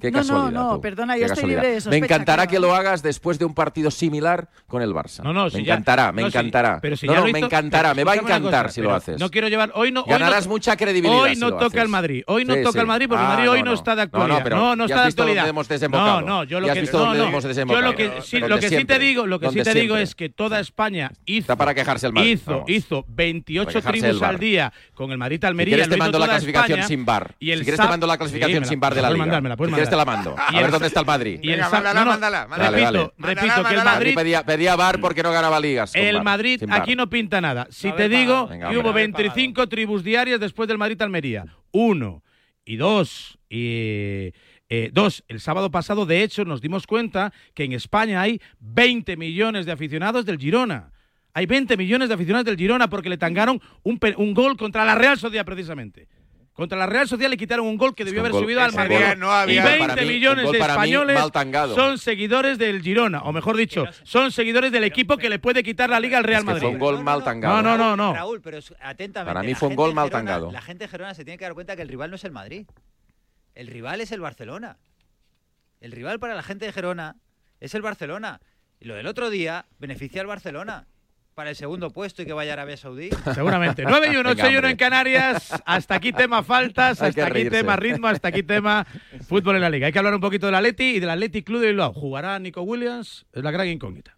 Qué No, no, casualidad. no, tú. perdona, Qué yo estoy casualidad. libre de Me sospecha, encantará claro. que lo hagas después de un partido similar con el Barça. No, no, me si ya- encantará, me no, si- encantará. pero si no, ya no, lo me hizo- encantará, me va a encantar cosa, si lo haces. No quiero llevar. Hoy no, hoy Ganarás no- mucha credibilidad Hoy si no lo toca haces. el Madrid. Hoy no Sí, toca sí. el Madrid porque el Ah, Madrid hoy no, está de No, no, actualidad. pero No, no, ya está has de actualidad. hemos desembocado. No, no, yo lo que visto no, Yo desembocado. lo que sí, te digo, lo que sí te digo es que toda España hizo Está para quejarse el Madrid, hizo, vamos. hizo 28 Para quejarse tribus al día con el Madrid Si Almería. quieres te mando la clasificación sin bar. Y el si quieres te mando la clasificación me la- sin bar de me la liga. Te la mando. A ver dónde está el Madrid. Y el Venga, Sa- mándala, no, no, mándala, mándala. Vale, Repito, vale. repito Mándala, que el. Madrid pedía, pedía bar porque no ganaba ligas. el Madrid aquí no pinta nada. Si te digo. Venga, que hombre. hubo No haber 25 tribus diarias después del Madrid Almería. Uno y dos y eh, dos el sábado pasado. De hecho, nos dimos cuenta que en España hay 20 millones de aficionados del Girona. Hay 20 millones de aficionados del Girona porque le tangaron un, un gol contra la Real Sociedad precisamente. Contra la Real Sociedad le quitaron un gol que debió haber gol- subido al Madrid. no y un gol 20 para mí- millones de españoles son seguidores del Girona, o mejor dicho, son seguidores del equipo que le puede quitar la liga al Real Es que Madrid. fue un gol mal tangado. No, no, no, no. Raúl, pero atentamente. Para mí fue un gol mal tangado. La gente de Gerona se tiene que dar cuenta que el rival no es el Madrid. El rival es el Barcelona. El rival para la gente de Gerona es el Barcelona. Y lo del otro día beneficia al Barcelona para el segundo puesto y que vaya a Arabia Saudí. Seguramente. 9 y 1, Venga, 8 y 1 hombre. en Canarias. Hasta aquí tema faltas, hasta aquí reírse. tema ritmo, hasta aquí tema fútbol en la liga. Hay que hablar un poquito del Atleti y del Athletic Club de Bilbao. ¿Jugará Nico Williams? Es la gran incógnita.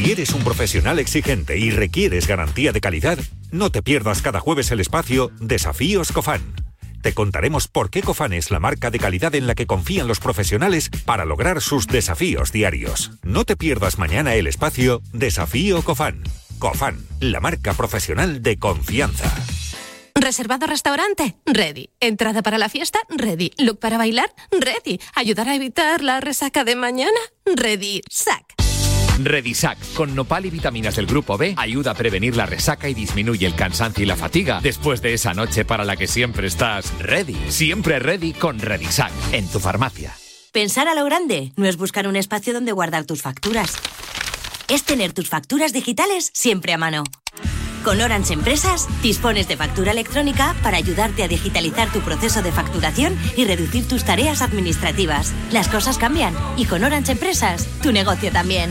Si eres un profesional exigente y requieres garantía de calidad, no te pierdas cada jueves el espacio Desafíos Cofan. Te contaremos por qué Cofan es la marca de calidad en la que confían los profesionales para lograr sus desafíos diarios. No te pierdas mañana el espacio Desafío Cofan. Cofan, la marca profesional de confianza. ¿Reservado restaurante? Ready. ¿Entrada para la fiesta? Ready. ¿Look para bailar? Ready. ¿Ayudar a evitar la resaca de mañana? Ready. Sac. Redisac, con nopal y vitaminas del grupo B, ayuda a prevenir la resaca y disminuye el cansancio y la fatiga después de esa noche para la que siempre estás ready. Siempre ready con Redisac, en tu farmacia. Pensar a lo grande no es buscar un espacio donde guardar tus facturas. Es tener tus facturas digitales siempre a mano. Con Orange Empresas dispones de factura electrónica para ayudarte a digitalizar tu proceso de facturación y reducir tus tareas administrativas. Las cosas cambian y con Orange Empresas tu negocio también.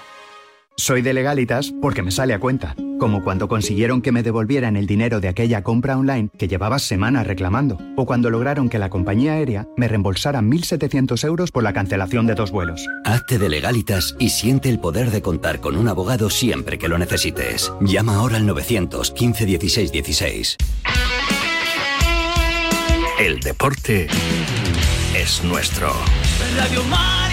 Soy de legalitas porque me sale a cuenta, como cuando consiguieron que me devolvieran el dinero de aquella compra online que llevaba semanas reclamando, o cuando lograron que la compañía aérea me reembolsara 1.700 euros por la cancelación de dos vuelos. Hazte de legalitas y siente el poder de contar con un abogado siempre que lo necesites. Llama ahora al 915 16 16. El deporte es nuestro. Radio Marca.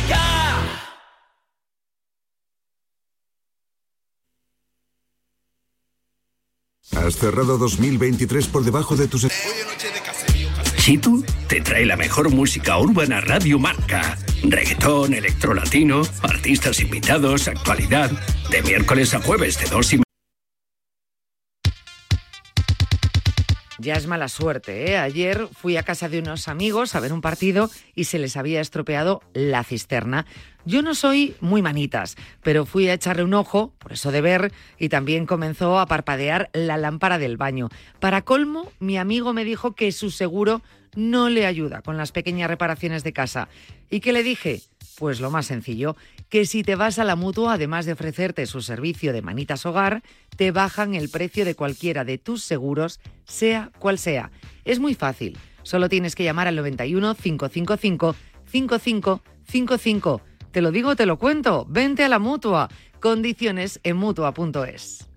Has cerrado 2023 por debajo de tus... Situ te trae la mejor música urbana Radio Marca. Reggaetón, electrolatino, artistas invitados, actualidad. De miércoles a jueves de dos y Ya es mala suerte, ¿eh? Ayer fui a casa de unos amigos a ver un partido y se les había estropeado la cisterna. Yo no soy muy manitas, pero fui a echarle un ojo, por eso de ver, y también comenzó a parpadear la lámpara del baño. Para colmo, mi amigo me dijo que su seguro no le ayuda con las pequeñas reparaciones de casa. ¿Y qué le dije? Pues lo más sencillo, que si te vas a la mutua, además de ofrecerte su servicio de manitas hogar, te bajan el precio de cualquiera de tus seguros, sea cual sea. Es muy fácil, solo tienes que llamar al 91 555 5555. Te lo digo, te lo cuento, vente a la mutua. Condiciones en mutua.es.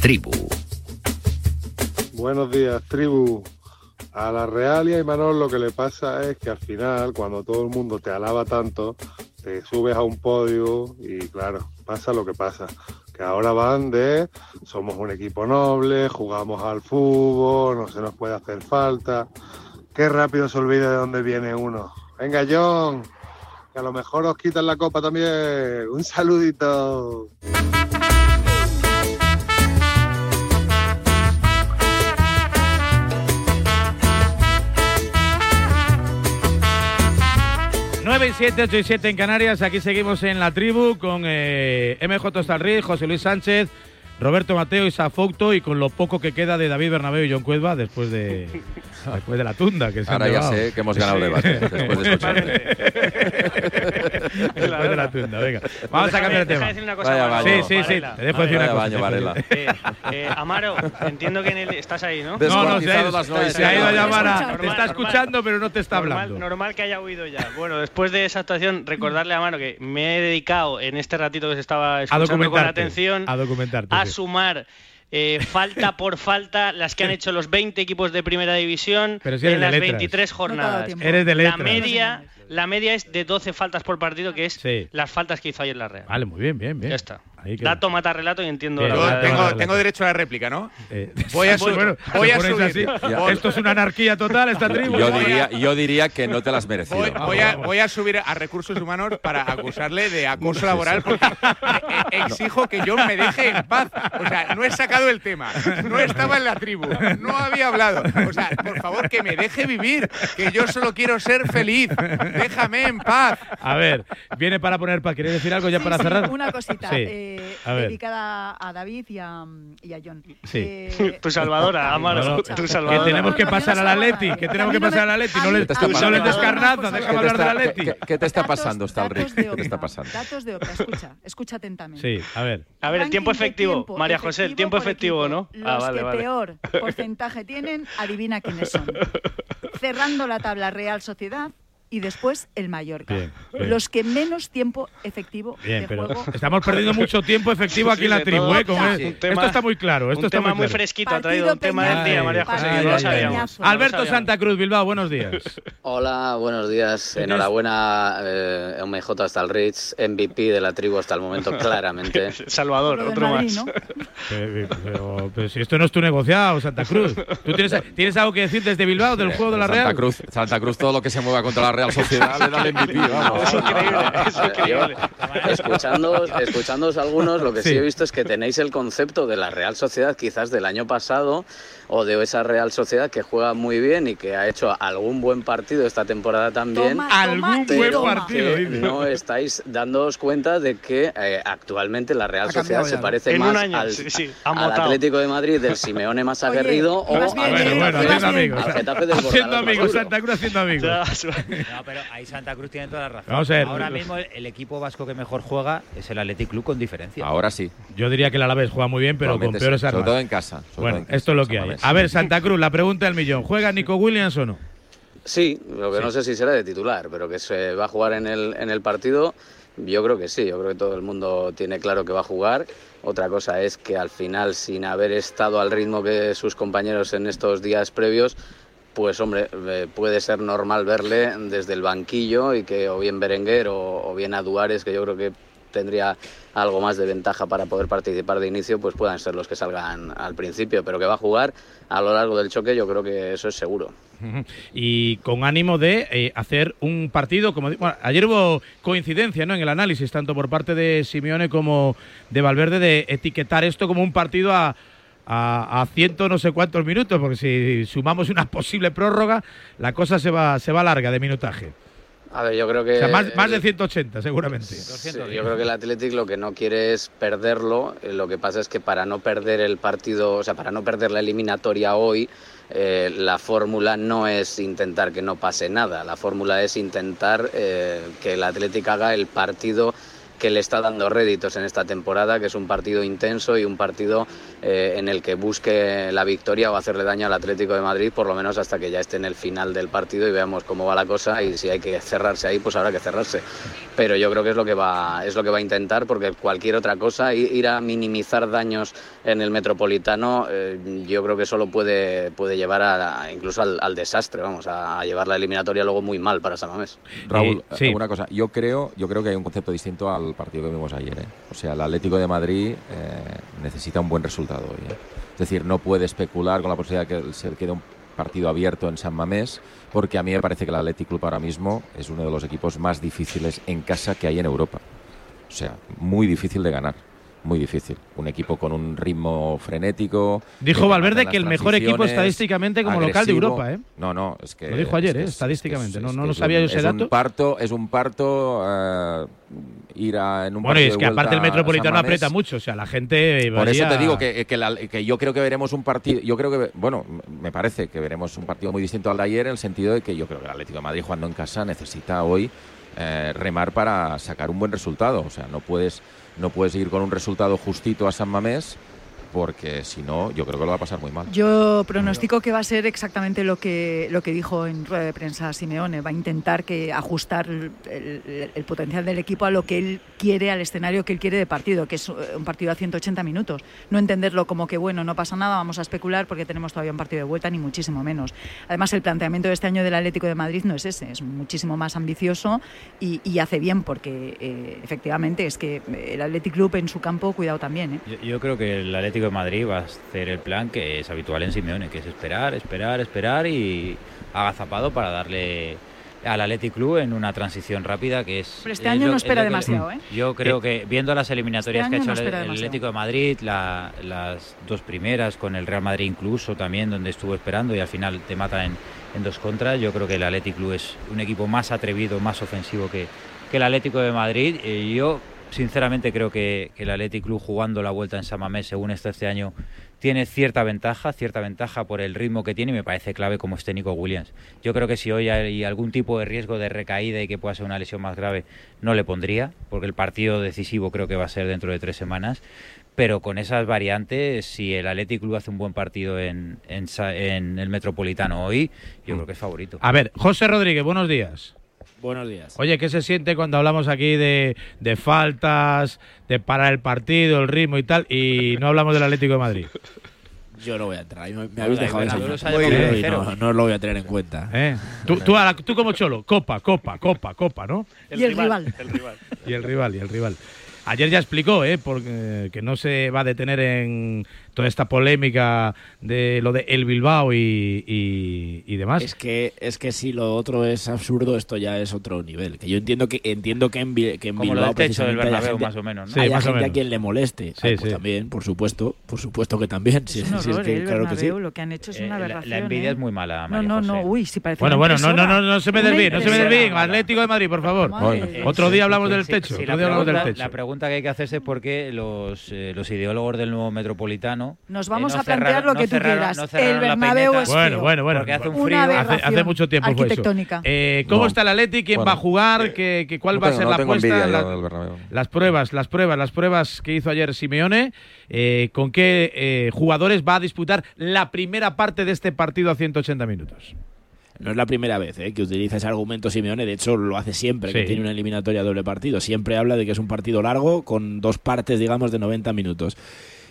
tribu. Buenos días, tribu. A la Real y a lo que le pasa es que al final, cuando todo el mundo te alaba tanto, te subes a un podio y claro, pasa lo que pasa. Que ahora van de somos un equipo noble, jugamos al fútbol, no se nos puede hacer falta. Qué rápido se olvida de dónde viene uno. Venga, John, que a lo mejor os quitan la copa también. Un saludito. 7, 8 y 7 en Canarias. Aquí seguimos en la tribu con eh, MJ Stalrí, José Luis Sánchez, Roberto Mateo y Safouto y con lo poco que queda de David Bernabéu y John Cueva después de, después de la tunda que se Ahora han ya sé que hemos ganado el debate, después de escucharte. después de la tunda, venga. Vamos a cambiar de tema. Decir una cosa, Vaya baño. Sí, sí, sí, te dejo decir una cosa. baño, Varela. Eh, eh, Amaro, entiendo que en el, estás ahí, ¿no? No, no, se ha ido, se ha ido a llamar a. Normal, Te está normal. escuchando, pero no te está normal, hablando. normal que haya huido ya. Bueno, después de esa actuación, recordarle a Amaro que me he dedicado en este ratito que se estaba A escuchando con atención A documentarte. a sí. Sumar eh, falta por falta las que han hecho los 20 equipos de primera división Pero si en las letras. 23 jornadas. Eres de la media, la media es de 12 faltas por partido, que es Sí. las faltas que hizo ayer la Real. Vale, muy bien, bien, bien. Ya está. Dato mata relato y entiendo la yo tengo- Tengo, derecho a la réplica, ¿no? Eh, Voy a bueno, voy a subir. así. Esto es una anarquía total, esta tribu. Yo diría, yo diría que no te las merecido. Voy, voy a, voy a subir a recursos humanos para acusarle de acoso laboral porque eh, exijo que John me deje en paz. O sea, no he sacado el tema, no estaba en la tribu, no había hablado. O sea, por favor, que me deje vivir, que yo solo quiero ser feliz. Déjame en paz. A ver, viene para poner para ¿Queréis decir algo ya Sí, para sí, cerrar? Una cosita Sí. eh, A ver. dedicada a David y a, y a John. Sí. Eh, Tu salvadora, Amaro, No, no, tu que salvadora. tenemos que pasar al Atleti, que tenemos que pasar al Atleti. No ¿Qué te déjame hablar del Atleti. qué- te está pasando, Stalric? datos de ¿Qué te está pasando? Datos de Opta, escucha, escucha atentamente. Sí, a ver. A ver, el tiempo efectivo, María José, el tiempo efectivo. ¿no? Los Ah, vale, que peor porcentaje tienen, adivina quiénes son. Cerrando la tabla Real Sociedad y después el Mallorca. Bien, bien. Los que menos tiempo efectivo Bien, de pero juego. estamos perdiendo mucho tiempo efectivo aquí Sí, en la tribu, todo. ¿eh? Con Sí. Un tema- esto está muy claro. Esto un está tema muy, claro. fresquito, ha Partido traído un tema del día, María José, no lo sabíamos. Peñazo. No lo Alberto sabíamos. Santa Cruz, Bilbao, buenos días. Hola, buenos días. Enhorabuena, eh, MJ hasta el Rich, MVP de la tribu hasta el momento, claramente. Salvador, otro Madrid, más. ¿no? Pero, pero- pero si esto no es tu negociado, Santa Cruz. ¿Tú tienes, tienes algo que decir desde Bilbao, del juego de la Santa Real? Cruz, Santa Cruz, todo lo que se mueva contra la Real Sociedad le da el MVP, vamos. Es increíble, es increíble. yo, escuchándoos, escuchándoos algunos, lo que sí. Sí. he visto es que tenéis el concepto de la Real Sociedad quizás del año pasado o de esa Real Sociedad que juega muy bien y que ha hecho algún buen partido esta temporada también. Toma, Algún buen partido, no estáis dándoos cuenta de que eh, actualmente la Real Ha Sociedad se parece En más año, al, sí, sí, ha al mutado. Atlético de Madrid del Simeone más Oye, aguerrido o bien, al, Bueno, haciendo amigos. al Getafe del Haciendo amigos. Santa Cruz haciendo amigos. No, pero ahí Santa Cruz tiene toda la razón. Vamos a ver. Ahora mismo el, el equipo vasco que mejor juega es el Athletic Club con diferencia. Ahora sí. Yo diría que el Alavés juega muy bien, pero con peores sí, armas. Sobre todo en casa. todo Bueno, en casa, esto es lo que hay. A ver, Santa Cruz, la pregunta del millón. ¿Juega Nico Williams o no? Sí, lo que no sé si será de titular, pero que se va a jugar en el, en el partido, yo creo que sí, yo creo que todo el mundo tiene claro que va a jugar. Otra cosa es que al final, sin haber estado al ritmo que sus compañeros en estos días previos, pues hombre, eh, puede ser normal verle desde el banquillo y que o bien Berenguer o, o bien a Duares, que yo creo que tendría algo más de ventaja para poder participar de inicio, pues puedan ser los que salgan al principio, pero que va a jugar a lo largo del choque, yo creo que eso es seguro. Y con ánimo de eh, hacer un partido, como bueno, ayer hubo coincidencia ¿no? en el análisis, tanto por parte de Simeone como de Valverde, de etiquetar esto como un partido a, a, a ciento no sé cuántos minutos, porque si sumamos una posible prórroga, la cosa se va, se va larga de minutaje. A ver, yo creo que... O sea, más, más de el- 180, seguramente. Sí, yo creo que el Athletic lo que no quiere es perderlo. eh, Lo que pasa es que para no perder el partido, o sea, para no perder la eliminatoria hoy, eh, la fórmula no es intentar que no pase nada. La fórmula es intentar eh, que el Athletic haga el partido que le está dando réditos en esta temporada, que es un partido intenso y un partido eh, en el que busque la victoria o hacerle daño al Atlético de Madrid, por lo menos hasta que ya esté en el final del partido y veamos cómo va la cosa y si hay que cerrarse ahí, pues habrá que cerrarse. Pero yo creo que es lo que va, es lo que va a intentar, porque cualquier otra cosa, ir a minimizar daños en el Metropolitano, eh, yo creo que solo puede, puede llevar a, incluso al, al desastre, vamos, a, a llevar la eliminatoria luego muy mal para San Mamés. Raúl, Eh, sí. eh, una cosa, yo creo, yo creo que hay un concepto distinto al partido que vimos ayer. ¿eh? O sea, el Atlético de Madrid eh, necesita un buen resultado hoy. ¿eh? Es decir, no puede especular con la posibilidad de que se quede un partido abierto en San Mamés, porque a mí me parece que el Athletic Club ahora mismo es uno de los equipos más difíciles en casa que hay en Europa. O sea, muy difícil de ganar. Muy difícil. Un equipo con un ritmo frenético. Dijo Valverde que el mejor equipo estadísticamente como local de. Europa, ¿eh? No, no, es que. Lo dijo ayer, es ¿eh? es- Estadísticamente. es- no no es sabía yo ese es dato. Un parto, es un parto eh, ir a, en un Bueno, y es que aparte el Metropolitano aprieta mucho. O sea, la gente. Por eso te digo que, que la- que yo creo que veremos un partido. Yo creo que, bueno, me parece que veremos un partido muy distinto al de ayer en el sentido de que yo creo que el Atlético de Madrid jugando en casa necesita hoy eh, remar para sacar un buen resultado. O sea, no puedes, no puedes ir con un resultado justito a San Mamés porque si no, yo creo que lo va a pasar muy mal. Yo pronostico que va a ser exactamente lo que, lo que dijo en rueda de prensa Simeone. Va a intentar que ajustar el, el- el potencial del equipo a lo que él quiere, al escenario que él quiere de partido, que es eh, un partido a 180 minutos. No entenderlo como que, bueno, no pasa nada, vamos a especular porque tenemos todavía un partido de vuelta, ni muchísimo menos. Además, el planteamiento de este año del Atlético de Madrid no es ese, es muchísimo más ambicioso y, y hace bien porque, eh, efectivamente, es que el Athletic Club en su campo, cuidado también. ¿eh? Yo, yo creo que el Atlético de Madrid va a hacer el plan que es habitual en Simeone, que es esperar, esperar, esperar y agazapado para darle al Athletic Club en una transición rápida que es... Pero este es año lo- no es espera demasiado, ¿eh? Yo creo que viendo las eliminatorias Este que ha hecho no el. Atlético de Madrid, la- las dos primeras con el Real Madrid incluso también, donde estuvo esperando y al final te mata en, en dos contras, yo creo que el Athletic Club es un equipo más atrevido, más ofensivo que, que el Atlético de Madrid. Y yo sinceramente creo que, el Athletic Club jugando la vuelta en San Mamés, según está este año, tiene cierta ventaja, cierta ventaja por el ritmo que tiene y me parece clave como es técnico Williams. Yo creo que si hoy hay algún tipo de riesgo de recaída y que pueda ser una lesión más grave, no le pondría, porque el partido decisivo creo que va a ser dentro de tres semanas. Pero con esas variantes, si el Athletic Club hace un buen partido en, en el Metropolitano hoy, yo creo que es favorito. A ver, José Rodríguez, buenos días. Buenos días. Oye, ¿qué se siente cuando hablamos aquí de, de faltas, de parar el partido, el ritmo y tal, y no hablamos del Atlético de Madrid? Yo no voy a entrar. Me, habéis dejado cero. no, no lo voy a tener en cuenta. ¿Eh? Tú, tú, a la- tú como cholo, copa, copa, copa, copa, ¿no? Y el rival. El rival. Y el rival, y el rival. Ayer ya explicó, ¿eh? Porque, que no se va a detener en toda esta polémica de lo de El Bilbao y, y- y demás. Es que, es que si lo otro es absurdo, esto ya es otro nivel. Que yo entiendo que entiendo que en, que en Como lo Bilbao del techo del Bernabéu, gente- más o menos, ¿no? Sí, haya más o gente a quien le moleste. Sí, Ah, pues sí. también, por supuesto, por supuesto que también. Si, Es un si es horror, que, ¿eh? el claro que sí. Lo que han hecho es Eh, una la- aberración. la envidia ¿eh? es muy mala, No, María no, no, José. uy, si parece Bueno, bueno, no, no, no, no se me Una desvíe, no se me impresora. desvíe. Atlético de Madrid, por favor. Otro día hablamos del Sí, techo. sí, otro la, día hablamos del pregunta, techo. la pregunta que hay que hacerse es por qué los, eh, los ideólogos del nuevo Metropolitano Nos vamos eh, no a plantear cerraron- lo que no tú cerraron- quieras. no cerraron El Bernabéu es Bueno, bueno, bueno. porque hace un Una frío. Hace, aberración hace mucho tiempo fue eso. arquitectónica. Eh, ¿Cómo No. está el Atleti? ¿Quién Bueno, va a jugar? ¿Qué, qué- cuál no va a ser no la apuesta? La- las pruebas, las pruebas, las pruebas que hizo ayer Simeone. eh, ¿Con qué eh, jugadores va a disputar la primera parte de este partido a 180 minutos? No es la primera vez ¿eh? que utiliza ese argumento Simeone, de hecho lo hace siempre que tiene una eliminatoria doble partido. Siempre habla de que es un partido largo con dos partes, digamos, de 90 minutos.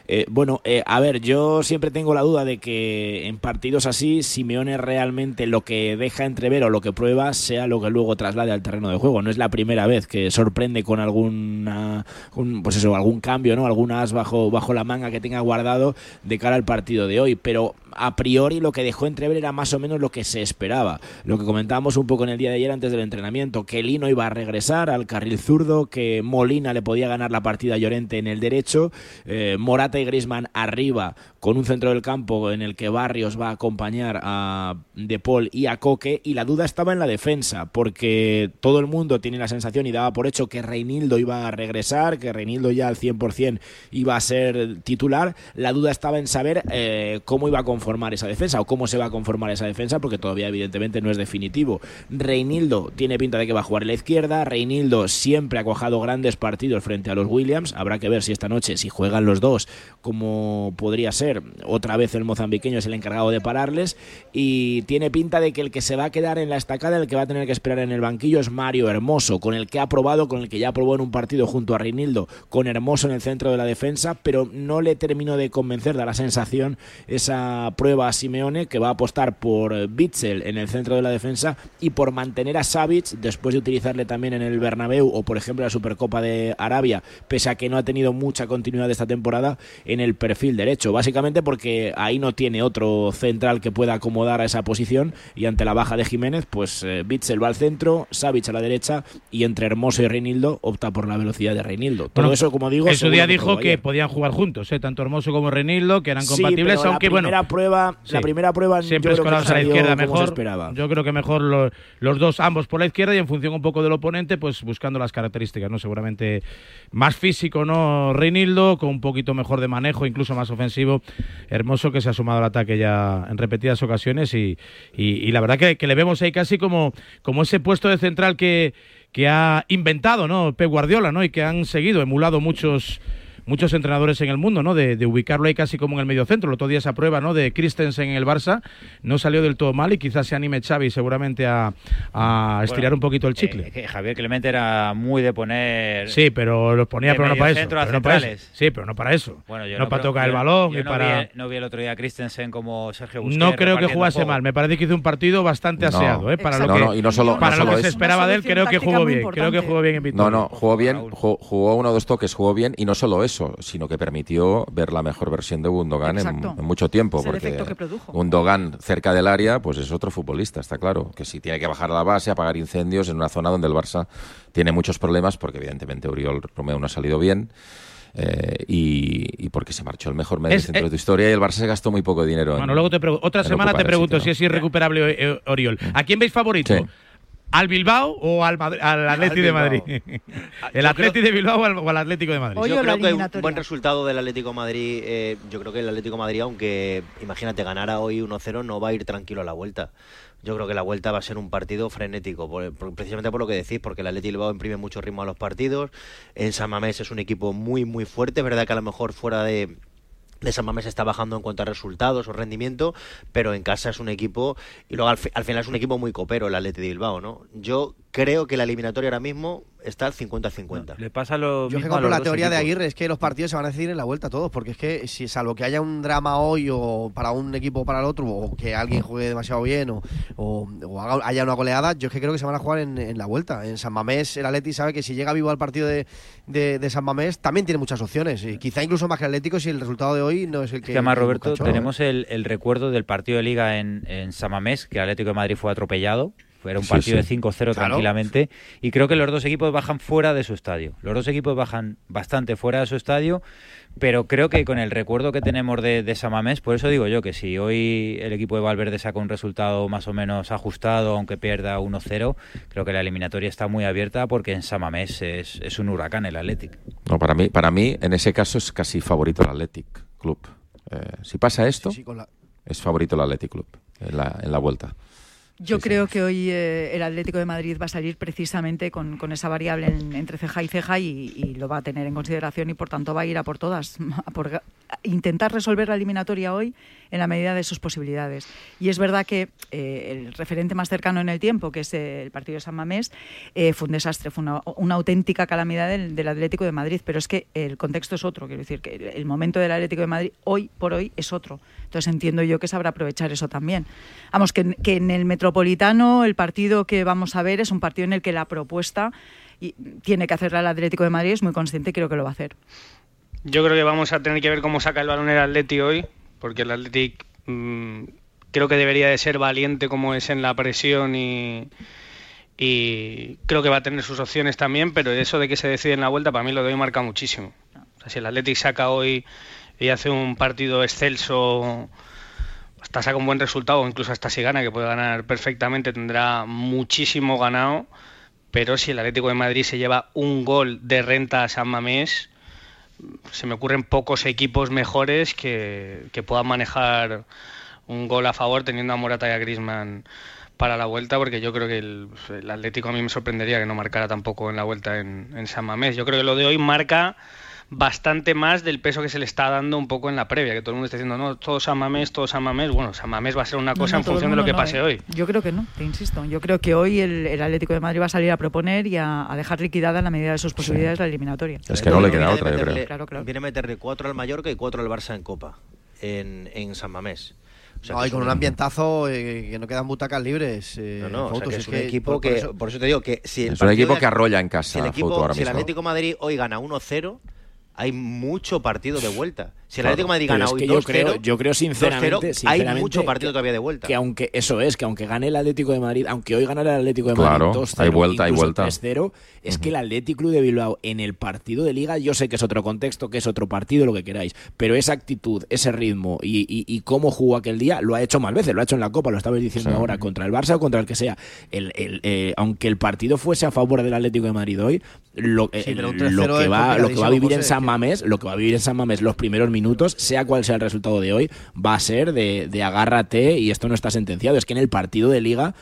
Eh, bueno, eh, a ver, yo siempre tengo la duda de que en partidos así Simeone realmente lo que deja entrever o lo que prueba sea lo que luego traslade al terreno de juego. No es la primera vez que sorprende con alguna, un- pues eso, algún cambio, ¿no? Algún as bajo, bajo la manga que tenga guardado de cara al partido de hoy. Pero a priori lo que dejó entrever era más o menos lo que se esperaba. Lo que comentábamos un poco en el día de ayer antes del entrenamiento, que Lino iba a regresar al carril zurdo, que Molina le podía ganar la partida a Llorente en el derecho, eh, Morata y Grisman arriba con un centro del campo en el que Barrios va a acompañar a De Paul y a Coque y la duda estaba en la defensa porque todo el mundo tiene la sensación y daba por hecho que Reinildo iba a regresar, que Reinildo ya al 100% iba a ser titular, la duda estaba en saber eh, cómo iba a conformar esa defensa o cómo se va a conformar esa defensa, porque todavía evidentemente no es definitivo. Reinildo tiene pinta de que va a jugar en la izquierda. Reinildo siempre ha cojado grandes partidos frente a los Williams. Habrá que ver si esta noche, si juegan los dos, como podría ser. Otra vez el mozambiqueño es el encargado de pararles. Y tiene pinta de que el que se va a quedar en la estacada, el que va a tener que esperar en el banquillo es Mario Hermoso, con el que ha probado, con el que ya probó en un partido junto a Reinildo, con Hermoso en el centro de la defensa, pero no le terminó de convencer, da la sensación, esa prueba a Simeone, que va a apostar por Bitzel en el centro de la defensa y por mantener a Savic, después de utilizarle también en el Bernabéu o por ejemplo la Supercopa de Arabia, pese a que no ha tenido mucha continuidad esta temporada en el perfil derecho, básicamente porque ahí no tiene otro central que pueda acomodar a esa posición y ante la baja de Jiménez, pues eh, Bitzel va al centro, Savic a la derecha y entre Hermoso y Reinildo opta por la velocidad de Reinildo. Todo Bueno, eso, como digo, en su día dijo que ayer. podían jugar juntos, ¿eh? tanto Hermoso como Renildo, que eran Sí, compatibles, pero aunque la bueno. La primera prueba Siempre yo creo que a la izquierda se mejor. esperaba. Yo creo que mejor lo- los dos, ambos por la izquierda y en función un poco del oponente, pues buscando las características, ¿no? Seguramente más físico, ¿no? Reinildo, con un poquito mejor de manejo, incluso más ofensivo. Hermoso que se ha sumado al ataque ya en repetidas ocasiones y, y- y la verdad que, que le vemos ahí casi como, como ese puesto de central que, que ha inventado, ¿no? Pep Guardiola, ¿no? Y que han seguido, emulado muchos muchos entrenadores en el mundo, ¿no? De, de ubicarlo ahí casi como en el medio centro. El otro día esa prueba, ¿no? De Christensen en el Barça no salió del todo mal y quizás se anime Xavi seguramente a, a estirar Bueno, un poquito el chicle. Eh, que Javier Clemente era muy de poner. Sí, pero los ponía, pero no para eso. mediocentro pero no para eso. centrales. Sí, pero no para eso. Bueno, yo no, para creo- tocar el balón yo y no para. Vi, no vi el otro día a Christensen como Sergio Busquets. No creo que jugase mal. Me parece que hizo un partido bastante No. aseado, ¿eh? Para lo No, que, no, y no solo- para no lo solo que se esperaba de él, creo que jugó bien. Creo que jugó bien en No, Vitoria. no, jugó bien, jugó uno o dos toques, jugó bien y no solo eso, sino que permitió ver la mejor versión de Gundogan en, en mucho tiempo. Es el porque efecto que produjo. Gundogan cerca del área, pues es otro futbolista, está claro. Que si tiene que bajar a la base, apagar incendios en una zona donde el Barça tiene muchos problemas, porque evidentemente Uriol Romeo no ha salido bien. eh, y, y porque se marchó el mejor medio Es- centro eh, de tu historia y el Barça se gastó muy poco dinero. en- Bueno, luego te pregunto, otra en semana te pregunto sitio, si es irrecuperable eh, Oriol. ¿A quién veis favorito? Sí. ¿Al Bilbao o al, Madri- al Atleti de Madrid? ¿El Yo Atleti creo- de Bilbao o al, o al Atlético de Madrid? Yo creo que un buen resultado del Atlético de Madrid, eh, yo creo que el Atlético de Madrid, aunque imagínate ganara hoy 1-0, no va a ir tranquilo a la vuelta. Yo creo que la vuelta va a ser un partido frenético, por- por- precisamente por lo que decís, porque el Atlético de Bilbao imprime mucho ritmo a los partidos. En San Mamés es un equipo muy, muy fuerte, es verdad que a lo mejor fuera de, de San Mamés está bajando en cuanto a resultados o rendimiento, pero en casa es un equipo, y luego al, fi- al final es un equipo muy copero el Atlético de Bilbao, ¿no? Yo creo que la eliminatoria ahora mismo está al 50-50. Le pasa lo Yo que mismo a compro los la teoría de. Aguirre, es que los partidos se van a decidir en la vuelta todos, porque es que si salvo que haya un drama hoy o para un equipo o para el otro, o que alguien juegue demasiado bien o, o- o haga- haya una goleada, yo es que creo que se van a jugar en, en la vuelta. En San Mamés el Atleti sabe que si llega vivo al partido de, de- de San Mamés también tiene muchas opciones, y quizá incluso más que el Atlético si el resultado de hoy no es el Es que... que además, que Roberto, Cholo, ¿eh? tenemos el, el recuerdo del partido de Liga en, en Samamés, que el Atlético de Madrid fue atropellado. Era un Sí, partido sí. de 5-0 Claro. tranquilamente. Y creo que los dos equipos bajan fuera de su estadio. Los dos equipos bajan bastante fuera de su estadio. Pero creo que con el recuerdo que tenemos de, de Samamés, por eso digo yo que si hoy el equipo de Valverde saca un resultado más o menos ajustado, aunque pierda 1-0, creo que la eliminatoria está muy abierta porque en Samamés es, es un huracán el Atlético. No, para mí, para mí, en ese caso es casi favorito el Athletic Club. Eh, si pasa esto, sí, con la- es favorito el Athletic Club en la, en la vuelta. Yo creo que hoy eh, el Atlético de Madrid va a salir precisamente con, con esa variable en- entre ceja y ceja y, y lo va a tener en consideración y por tanto va a ir a por todas, a por a intentar resolver la eliminatoria hoy en la medida de sus posibilidades. Y es verdad que eh, el referente más cercano en el tiempo, que es el partido de San Mamés, eh, fue un desastre, fue una, auténtica calamidad del, Atlético de Madrid, pero es que el contexto es otro, quiero decir que el- momento del Atlético de Madrid hoy por hoy es otro. Entonces entiendo yo que sabrá aprovechar eso también. Vamos, que en el Metropolitano el partido que vamos a ver es un partido en el que la propuesta y, tiene que hacerla el Atlético de Madrid, es muy consciente y creo que lo va a hacer. Yo creo que vamos a tener que ver cómo saca el balón el Atleti hoy, porque el Athletic mm, creo que debería de ser valiente como es en la presión y, creo que va a tener sus opciones también, pero eso de que se decide en la vuelta para mí lo de hoy marca muchísimo. O sea, si el Athletic saca hoy y hace un partido excelso, hasta saca un buen resultado, incluso hasta si gana, que puede ganar perfectamente, tendrá muchísimo ganado, pero si el Atlético de Madrid se lleva un gol de renta a San Mamés, se me ocurren pocos equipos mejores que, que puedan manejar un gol a favor teniendo a Morata y a Griezmann para la vuelta, porque yo creo que el, el Atlético a mí me sorprendería que no marcara tampoco en la vuelta en, en San Mamés. Yo creo que lo de hoy marca bastante más del peso que se le está dando un poco en la previa, que todo el mundo está diciendo, no, todo San Mamés, todo San Mamés. Bueno, San Mamés va a ser una cosa no, en el función de lo que no, pase ¿eh? hoy. Yo creo que no, te insisto. Yo creo que hoy el, el Atlético de Madrid va a salir a proponer y a, a dejar liquidada en la medida de sus posibilidades la eliminatoria. Es que no le queda otra, yo creo. Claro, claro. Viene a meterle cuatro al Mallorca y cuatro al Barça en Copa, en, en San Mamés. O sea, No, que y es con un ambientazo eh, que no quedan butacas libres. eh, No, no, o sea, Foutos, que es es un que equipo por- que, por eso- por eso te digo que si el Es un partido equipo de- que arrolla en si casa el a equipo, ahora si el. Atlético de Madrid hoy gana 1-0, hay mucho partido de vuelta. Si el Claro, Atlético de Madrid gana es hoy que 2-0, yo creo, yo creo 2-0, sinceramente, hay mucho partido todavía de vuelta. Que aunque eso es, que aunque gane el Atlético de Madrid, aunque hoy ganara el Atlético de Claro, Madrid 2-0, hay vuelta, hay vuelta. 3-0, es que el Atlético Club de Bilbao en el partido de Liga, yo sé que es otro contexto, que es otro partido, lo que queráis, pero esa actitud, ese ritmo y, y- y cómo jugó aquel día, lo ha hecho más veces, lo ha hecho en la Copa, lo estabais diciendo Sí. ahora, contra el Barça o contra el que sea. El, el, eh, aunque el partido fuese a favor del Atlético de Madrid hoy, lo, Sí, eh, lo 3-0 que es va, lo que va a vivir en San Mamés, lo que va a vivir en San Mamés los primeros minutos, sea cual sea el resultado de hoy, va a ser de, de agárrate y esto no está sentenciado. Es que en el partido de liga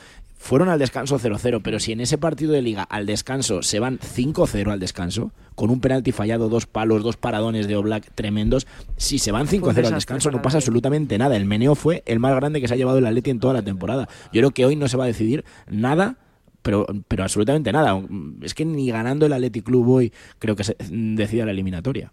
fueron al descanso 0-0, pero si en ese partido de liga al descanso se van 5-0 al descanso, con un penalti fallado, dos palos, dos paradones de Oblak tremendos, si se van 5-0 al descanso no pasa absolutamente nada. El meneo fue el más grande que se ha llevado el Atleti en toda la temporada. Yo creo que hoy no se va a decidir nada pero, pero absolutamente nada. Es que ni ganando el Athletic Club hoy creo que se decida la eliminatoria.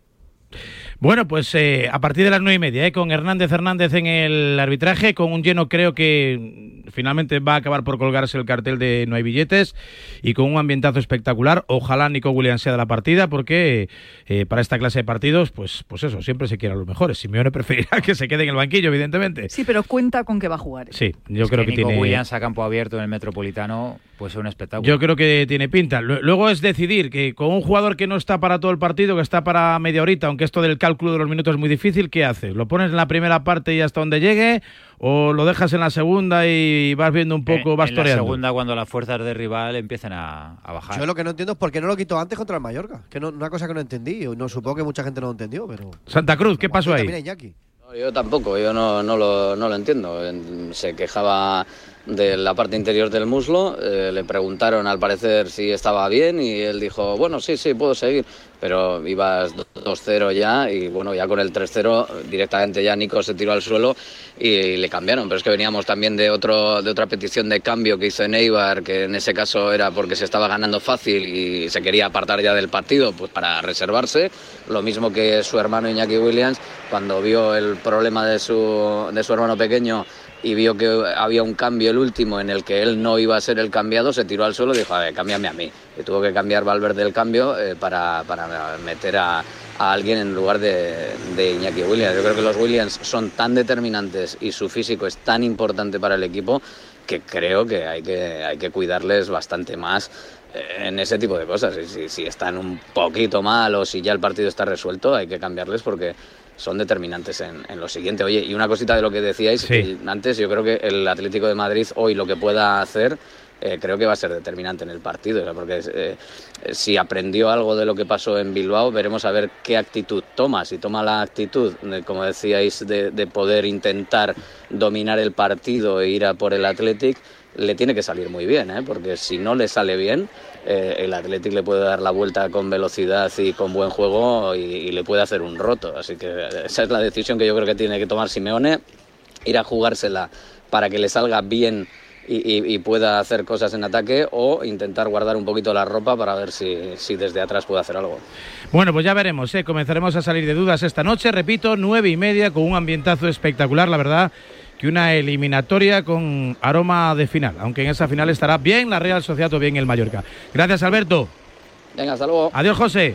Bueno, pues eh, a partir de las nueve y media, eh, con Hernández Hernández en el arbitraje, con un lleno creo que finalmente va a acabar por colgarse el cartel de no hay billetes y con un ambientazo espectacular. Ojalá Nico Williams sea de la partida porque eh, para esta clase de partidos, pues, pues eso, siempre se quiere a los mejores. Simeone preferirá que se quede en el banquillo, evidentemente. Sí, pero cuenta con que va a jugar. Sí, yo Es creo que, Nico tiene... Williams a campo abierto en el Metropolitano puede ser un espectáculo. Yo creo que tiene pinta. Lu- Luego es decidir que con un jugador que no está para todo el partido, que está para media horita, aunque esto del cálculo de los minutos es muy difícil, ¿qué haces? ¿Lo pones en la primera parte y hasta donde llegue? ¿O lo dejas en la segunda y vas viendo un poco, vas en la toreando? segunda cuando las fuerzas de rival empiezan a, a bajar. Yo lo que no entiendo es por qué no lo quitó antes contra el Mallorca. Que no, una cosa que no entendí. No supongo que mucha gente no lo entendió, pero. Santa Cruz, ¿qué pasó ahí? No, Yo tampoco, yo no, no, lo, no lo entiendo. En- Se quejaba de la parte interior del muslo, eh, le preguntaron al parecer si estaba bien y él dijo, bueno, sí, sí, puedo seguir, pero ibas 2-0 ya y bueno, ya con el 3-0 directamente ya Nico se tiró al suelo y le cambiaron, pero es que veníamos también de, otro, de otra petición de cambio que hizo Neibar, que en ese caso era porque se estaba ganando fácil y se quería apartar ya del partido pues para reservarse, lo mismo que su hermano Iñaki Williams, cuando vio el problema de su, de su hermano pequeño y vio que había un cambio el último en el que él no iba a ser el cambiado, se tiró al suelo y dijo, a ver, cámbiame a mí. Y tuvo que cambiar Valverde el cambio eh, para, para meter a, a alguien en lugar de, de Iñaki Williams. Yo creo que los Williams son tan determinantes y su físico es tan importante para el equipo que creo que hay que, hay que cuidarles bastante más eh, en ese tipo de cosas. Y si, si están un poquito mal o si ya el partido está resuelto, hay que cambiarles porque son determinantes en, en lo siguiente. Oye, y una cosita de lo que decíais Sí. eh, antes, yo creo que el Atlético de Madrid hoy lo que pueda hacer eh, creo que va a ser determinante en el partido, o sea, porque eh, eh, si aprendió algo de lo que pasó en Bilbao, veremos a ver qué actitud toma. Si toma la actitud, de, como decíais, de, de poder intentar dominar el partido e ir a por el Athletic, le tiene que salir muy bien, ¿eh? porque si no le sale bien, eh, el Athletic le puede dar la vuelta con velocidad y con buen juego y, le puede hacer un roto. Así que eh, esa es la decisión que yo creo que tiene que tomar Simeone, ir a jugársela para que le salga bien y, pueda hacer cosas en ataque o intentar guardar un poquito la ropa para ver si, si desde atrás puede hacer algo. Bueno, pues ya veremos, ¿eh? comenzaremos a salir de dudas esta noche, repito, nueve y media con un ambientazo espectacular, la verdad, que una eliminatoria con aroma de final, aunque en esa final estará bien la Real Sociedad o bien el Mallorca. Gracias, Alberto. Venga, luego. Adiós, José.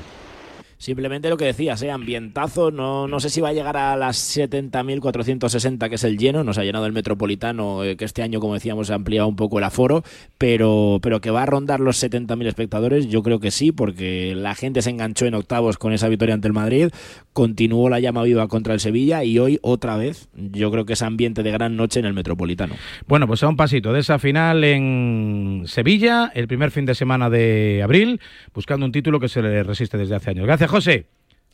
Simplemente lo que decías, ¿eh? ambientazo, no, no sé si va a llegar a las 70.460, que es el lleno, nos ha llenado el Metropolitano, eh, que este año, como decíamos, ha ampliado un poco el aforo, pero, pero que va a rondar los 70.000 espectadores, yo creo que sí, porque la gente se enganchó en octavos con esa victoria ante el Madrid, continuó la llama viva contra el Sevilla y hoy otra vez, yo creo que es ambiente de gran noche en el Metropolitano. Bueno, pues a un pasito de esa final en Sevilla, el primer fin de semana de abril, buscando un título que se le resiste desde hace años. Gracias, José.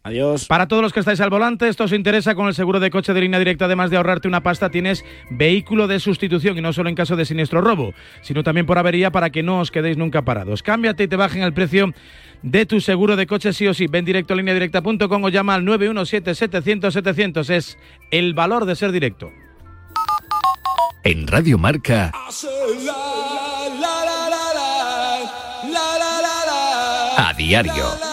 Adiós. Para todos los que estáis al volante, esto os interesa con el seguro de coche de línea directa, además de ahorrarte una pasta, tienes vehículo de sustitución y no solo en caso de siniestro robo, sino también por avería para que no os quedéis nunca parados. Cámbiate y te bajen el precio de tu seguro de coche sí o sí. Ven directo a lineadirecta.com o llama al 917-700-700. Es el valor de ser directo. En Radio Marca, a diario.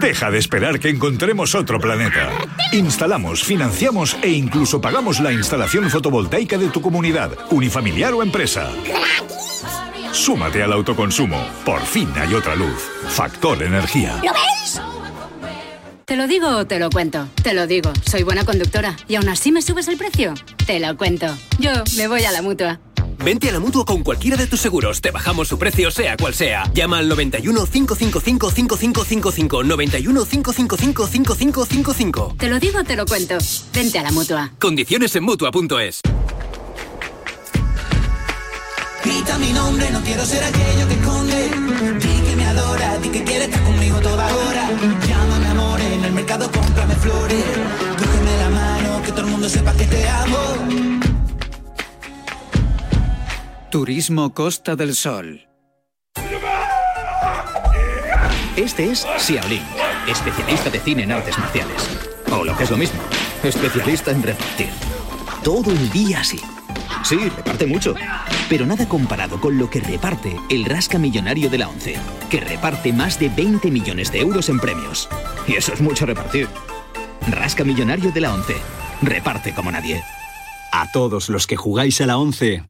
Deja de esperar que encontremos otro planeta. Instalamos, financiamos e incluso pagamos la instalación fotovoltaica de tu comunidad, unifamiliar o empresa. Súmate al autoconsumo. Por fin hay otra luz. Factor Energía. ¿Lo ves? ¿Te lo digo o te lo cuento? Te lo digo, soy buena conductora. ¿Y aún así me subes el precio? Te lo cuento. Yo me voy a la mutua. Vente a la mutua con cualquiera de tus seguros. Te bajamos su precio, sea cual sea. Llama al 91 555 5555. 91 555 5555. Te lo digo o te lo cuento. Vente a la mutua. Condiciones en mutua.es. Grita mi nombre, no quiero ser aquello que esconde. Di que me adora, di que quiere estar conmigo toda hora. Llámame amor, en el mercado cómprame flores. Cógeme la mano, que todo el mundo sepa que te amo. Turismo Costa del Sol. Este es Xiaolin, especialista de cine en artes marciales. O lo que es lo mismo, especialista en repartir. Todo el día así. Sí, reparte mucho. Pero nada comparado con lo que reparte el Rasca Millonario de la ONCE, que reparte más de 20 millones de euros en premios. Y eso es mucho repartir. Rasca Millonario de la ONCE. Reparte como nadie. A todos los que jugáis a la 11,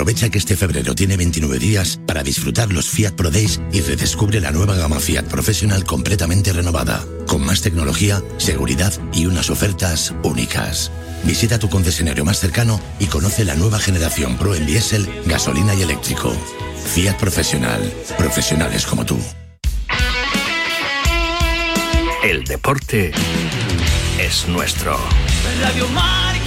Aprovecha que este febrero tiene 29 días para disfrutar los Fiat Pro Days y redescubre la nueva gama Fiat Professional completamente renovada, con más tecnología, seguridad y unas ofertas únicas. Visita tu concesionario más cercano y conoce la nueva generación Pro en diésel, gasolina y eléctrico. Fiat Professional. Profesionales como tú. El deporte es nuestro. Radio Marca.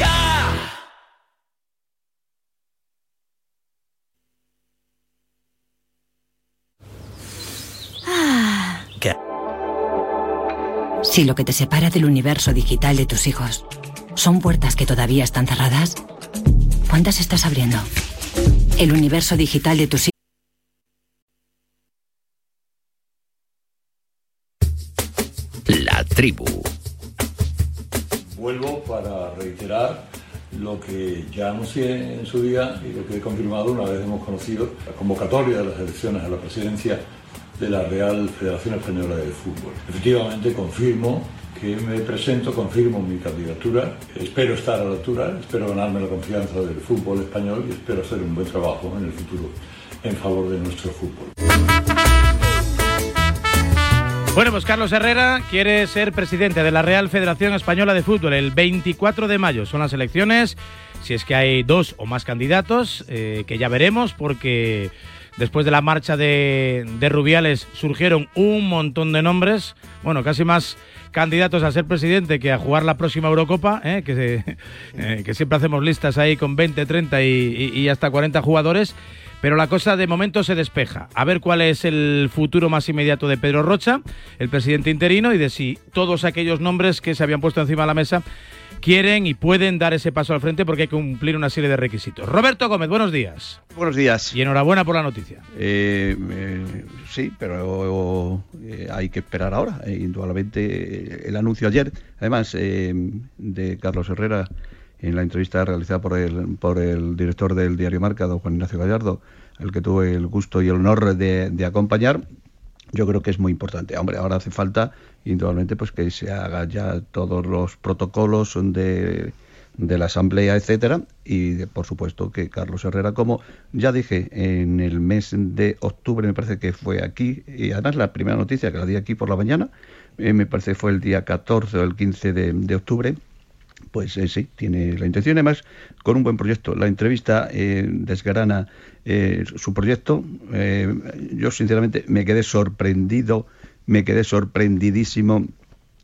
Si lo que te separa del universo digital de tus hijos son puertas que todavía están cerradas, ¿cuántas estás abriendo? El universo digital de tus hijos. La tribu. Vuelvo para reiterar lo que ya anuncié en su día y lo que he confirmado una vez hemos conocido la convocatoria de las elecciones a la presidencia de la Real Federación Española de Fútbol. Efectivamente, confirmo que me presento, confirmo mi candidatura, espero estar a la altura, espero ganarme la confianza del fútbol español y espero hacer un buen trabajo en el futuro en favor de nuestro fútbol. Bueno, pues Carlos Herrera quiere ser presidente de la Real Federación Española de Fútbol el 24 de mayo. Son las elecciones, si es que hay dos o más candidatos, eh, que ya veremos porque después de la marcha de, Rubiales surgieron un montón de nombres, bueno, casi más candidatos a ser presidente que a jugar la próxima Eurocopa, ¿eh? eh, que siempre hacemos listas ahí con 20, 30 y, y- y hasta 40 jugadores. Pero la cosa de momento se despeja. A ver cuál es el futuro más inmediato de Pedro Rocha, el presidente interino, y de si todos aquellos nombres que se habían puesto encima de la mesa quieren y pueden dar ese paso al frente porque hay que cumplir una serie de requisitos. Roberto Gómez, buenos días. Buenos días. Y enhorabuena por la noticia. Eh, eh, sí, pero eh, hay que esperar ahora. Eh, indudablemente el anuncio ayer, además, eh, de Carlos Herrera en la entrevista realizada por el, por el director del diario Marca, don Juan Ignacio Gallardo, al que tuve el gusto y el honor de, acompañar, yo creo que es muy importante. Hombre, ahora hace falta, indudablemente, pues que se haga ya todos los protocolos de, de la asamblea, etcétera, y de- por supuesto que Carlos Herrera, como ya dije en el mes de octubre, me parece que fue aquí, y además la primera noticia que la di aquí por la mañana, eh, me parece que fue el día 14 o el 15 de, de octubre, pues eh, sí, tiene la intención, además, con un buen proyecto. La entrevista eh, desgrana eh, su proyecto. Eh, yo, sinceramente, me quedé sorprendido, me quedé sorprendidísimo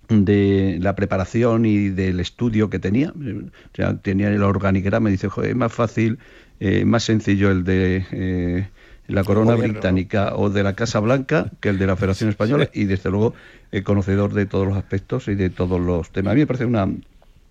de la preparación y del estudio que tenía. O sea, tenía el organigrama y dice, "Joder, es más fácil, eh, más sencillo el de la corona gobierno, británica o de la Casa Blanca que el de la Federación Española y, desde luego, eh, conocedor de todos los aspectos y de todos los temas. A mí me parece una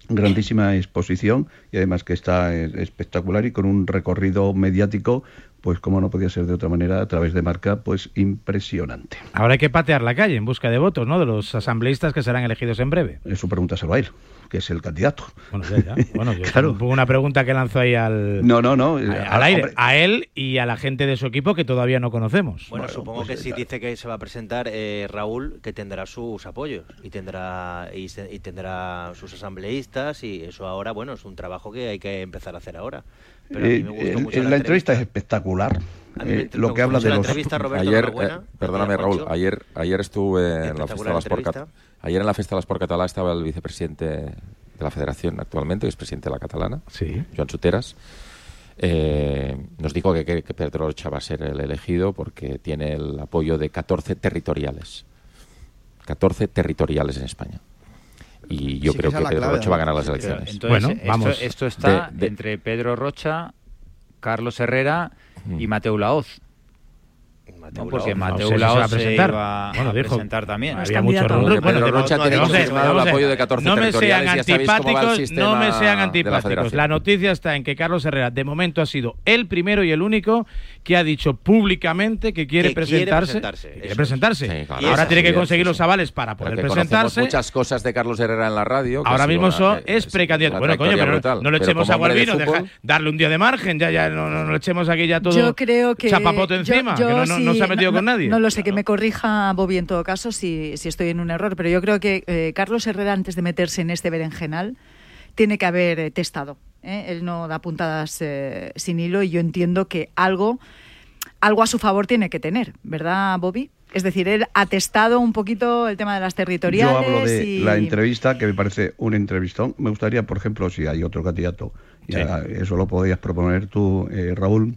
grandísima exposición y además que está eh, espectacular y con un recorrido mediático, pues como no podía ser de otra manera, a través de marca, pues impresionante. Ahora hay que patear la calle en busca de votos, ¿no? De los asambleístas que serán elegidos en breve. Eso pregúntaselo a él, que es el candidato. Bueno, ya, ya. Bueno, yo- fue una pregunta que lanzó ahí al, No, no, no. al Ah, aire. hombre. A él y a la gente de su equipo que todavía no conocemos. Bueno, supongo pues que si dice que se va a presentar eh, Raúl, que tendrá sus apoyos y tendrá y, tendrá sus asambleístas y eso ahora, bueno, es un trabajo que hay que empezar a hacer ahora. Pero a mí Eh, me gustó el- mucho la, entrevista es espectacular. Eh, lo que habla de la los... entrevista, Roberto, ayer, eh, perdóname Raúl, ayer, ayer estuve en la fiesta de las Sport entrevista. Cat- Ayer en la fiesta de las Sport Catalá estaba el vicepresidente de la Federación actualmente, que es presidente de la catalana, Sí. Joan Suteras. Eh, nos dijo que, que, que Pedro Rocha va a ser el elegido porque tiene el apoyo de 14 territoriales. 14 territoriales en España. Y yo Sí, creo que la Pedro clave, Rocha va a ganar las elecciones. Entonces, Bueno, esto, vamos. esto está De- de- entre Pedro Rocha, Carlos Herrera y Mateo Laoz. No, porque Laoz. Mateo No sé si se va a Laoz se presentar. iba Bueno, a dijo- presentar también. Había mucho Bueno, Pedro de- Rocha no, tiene confirmado el apoyo de 14 no me sean antipáticos, no me sean la antipáticos. federación. La noticia está en que Carlos Herrera de momento ha sido el primero y el único que ha dicho públicamente que quiere Que quiere presentarse. presentarse, que quiere es. presentarse. Sí, claro. Ahora tiene que conseguir sí, los avales para poder que presentarse. muchas cosas de Carlos Herrera en la radio. Ahora mismo una- es precandidato. Bueno, coño, pero no- brutal. no le Pero echemos agua al de deja- darle un día de margen, ya, ya no, no, no le echemos aquí ya todo Yo creo que. chapapote yo- encima, yo que no, no- se ha metido no- con nadie. No lo sé, que me corrija Bobby en todo caso si, si estoy en un error, pero yo creo que eh, Carlos Herrera, antes de meterse en este berenjenal, tiene que haber eh, testado. ¿Eh? Él no da puntadas eh, sin hilo y yo entiendo que algo, algo a su favor tiene que tener, ¿verdad, Bobby? Es decir, él ha testado un poquito el tema de las territoriales. Yo hablo de y... la entrevista, que me parece un entrevistón. Me gustaría, por ejemplo, si hay otro candidato, ya eso lo podías proponer tú, eh, Raúl,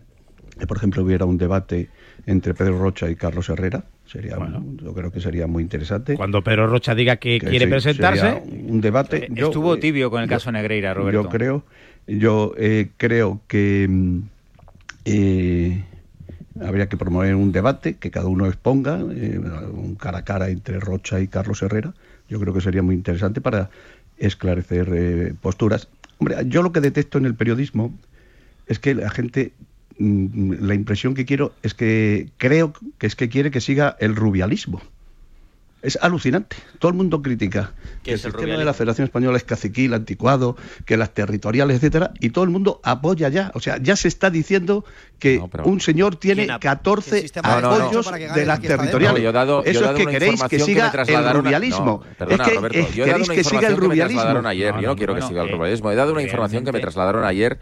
que por ejemplo hubiera un debate entre Pedro Rocha y Carlos Herrera. Sería, un- yo creo que sería muy interesante. Cuando Pedro Rocha diga que, Que quiere sí, presentarse. un debate. Yo, Estuvo eh, tibio con el yo- caso Negreira, Roberto. Yo creo, yo eh, creo que mm, eh, habría que promover un debate que cada uno exponga, eh, un cara a cara entre Rocha y Carlos Herrera. Yo creo que sería muy interesante para esclarecer eh, posturas. Hombre, yo lo que detesto en el periodismo es que la gente, la impresión que quiero es que creo que es que quiere que siga el rubialismo. Es alucinante. Todo el mundo critica que el sistema de la rubialismo? Federación Española es caciquil, anticuado, que las territoriales, etcétera, y todo el mundo apoya ya. O sea, ya se está diciendo que un señor tiene 14 No, no, no. apoyos Para que de las No, territoriales. yo he dado, yo Eso dado es que una queréis que información siga me el rubialismo. No, perdona, es que Roberto, eh, yo he dado queréis una que siga el información que me rubialismo. trasladaron ayer. No, yo no, no quiero que siga el eh, rubialismo. He dado una información que me trasladaron ayer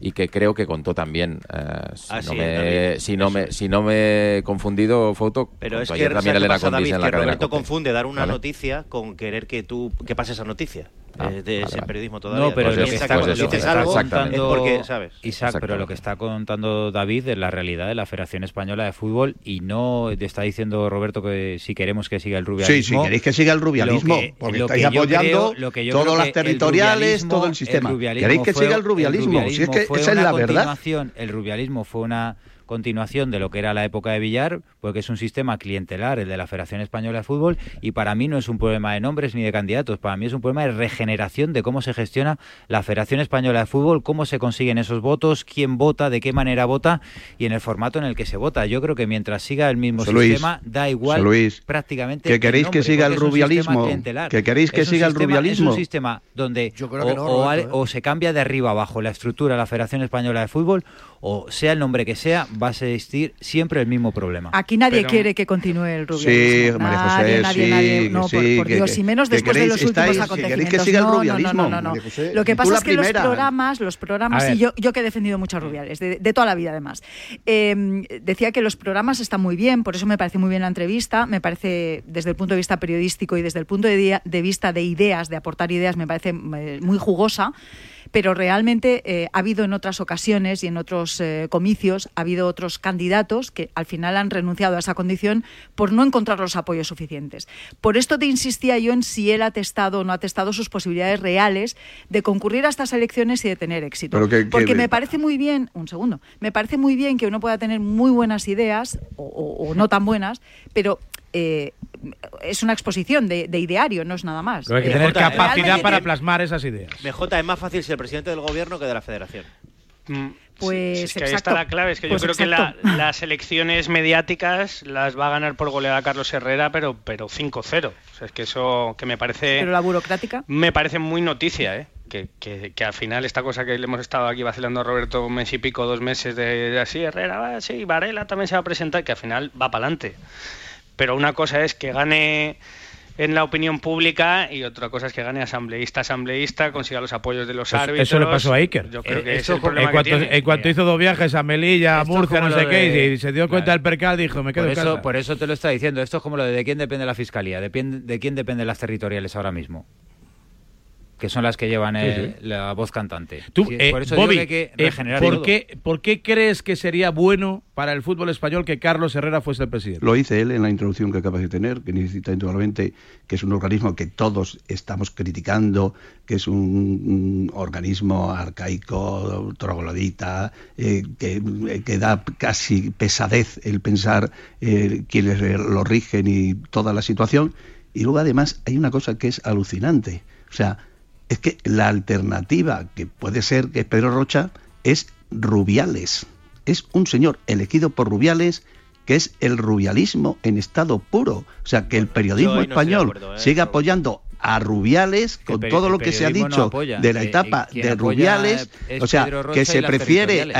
y que creo que contó también. eh, si, Ah, no sí, me, si, no me, si no me he confundido, foto. Pero es contó que ayer ¿sabes también Elena David? en la que cadena Roberto confunde dar una ¿Vale? noticia con querer que tú que pase esa noticia. Ah, Eh, de vale, ese vale. periodismo todavía. No, pero Pues lo que está, que pues eso, dices está es porque, ¿sabes? Isaac, pero lo que está contando David es la realidad de la Federación Española de Fútbol y no te está diciendo Roberto que si queremos que siga el rubialismo. Sí, si queréis que siga el rubialismo, lo que- porque lo estáis que apoyando creo- lo que todas las que el territoriales, rubialismo- todo el sistema. rubialismo ¿Queréis que fue- siga el rubialismo? Si es que esa es la verdad. El rubialismo fue una continuación de lo que era la época de Villar, porque es un sistema clientelar, el de la Federación Española de Fútbol, y para mí no es un problema de nombres ni de candidatos, para mí es un problema de regeneración de cómo se gestiona la Federación Española de Fútbol, cómo se consiguen esos votos, quién vota, de qué manera vota y en el formato en el que se vota. Yo creo que mientras siga el mismo José Luis, sistema, da igual Luis, prácticamente. que queréis que siga el rubialismo, que queréis que siga el rubialismo. Es un sistema donde creo o, no, o ¿eh? o se cambia de arriba abajo la estructura de la Federación Española de Fútbol, o sea el nombre que sea, va a existir siempre el mismo problema. Aquí nadie Pero- quiere que continúe el rubialismo. Sí, María José, nadie, nadie, sí, nadie. No, por, sí, por que- Dios, que- y menos después de los últimos estáis- acontecimientos. queréis que siga el no, no, no, rubialismo, no, no, no. José. Lo que pasa es que los programas, los programas, y yo, yo que he defendido mucho a Rubiales, de, de toda la vida además, eh, decía que los programas están muy bien, por eso me parece muy bien la entrevista, me parece desde el punto de vista periodístico y desde el punto de, día- de vista de ideas, de aportar ideas, me parece eh, muy jugosa. Pero realmente eh, ha habido en otras ocasiones y en otros eh, comicios, ha habido otros candidatos que al final han renunciado a esa condición por no encontrar los apoyos suficientes. Por esto te insistía yo en si él ha testado o no ha testado sus posibilidades reales de concurrir a estas elecciones y de tener éxito. Pero que- que- Porque me parece muy bien, un segundo, me parece muy bien que uno pueda tener muy buenas ideas o, o- o no tan buenas, pero eh, es una exposición de, de ideario, no es nada más. Pero hay que Eh, tener realmente- capacidad para plasmar esas ideas. BJ es más fácil ser presidente del gobierno que de la federación. Pues Es que ahí exacto. está la clave, es que Pues yo creo exacto. que la- las elecciones mediáticas las va a ganar por goleada Carlos Herrera, pero, pero 5-0. O sea, es que eso que me parece... Pero la burocrática. Me parece muy noticia, ¿eh? Que, que, que al final esta cosa que le hemos estado aquí vacilando a Roberto un mes y pico, dos meses de, de así, Herrera, va, sí, Varela también se va a presentar, que al final va para adelante. Pero una cosa es que gane en la opinión pública y otra cosa es que gane asambleísta, asambleísta, consiga los apoyos de los Eso- árbitros. eso le pasó a Iker. Yo creo Eh, que eso es el como- problema en cuanto, que tiene. en cuanto hizo dos viajes a Melilla, a Murcia, no sé qué, de- y se dio cuenta del percal, dijo, me quedo Por en eso, casa. por eso te lo está diciendo. Esto es como lo de, de quién depende la fiscalía, de, de quién dependen las territoriales ahora mismo. Que son las que llevan Sí, eh, sí. la voz cantante. Tú, Sí, eh, por eso Bobby, digo que hay que eh, regenerar ¿por, todo. qué, ¿por qué crees que sería bueno para el fútbol español que Carlos Herrera fuese el presidente? Lo dice él en la introducción que acabas de tener, que necesita indudablemente que es un organismo que todos estamos criticando, que es un, un organismo arcaico, troglodita, eh, que, que da casi pesadez el pensar eh, quienes lo rigen y toda la situación. Y luego además hay una cosa que es alucinante. O sea, es que la alternativa que puede ser que es Pedro Rocha es Rubiales. Es un señor elegido por Rubiales que es el rubialismo en estado puro. O sea, que el periodismo no español acuerdo, ¿eh? siga apoyando a Rubiales con todo lo que se ha no dicho apoya. de la Eh, etapa de Rubiales, es o sea, que se prefiere territoriales.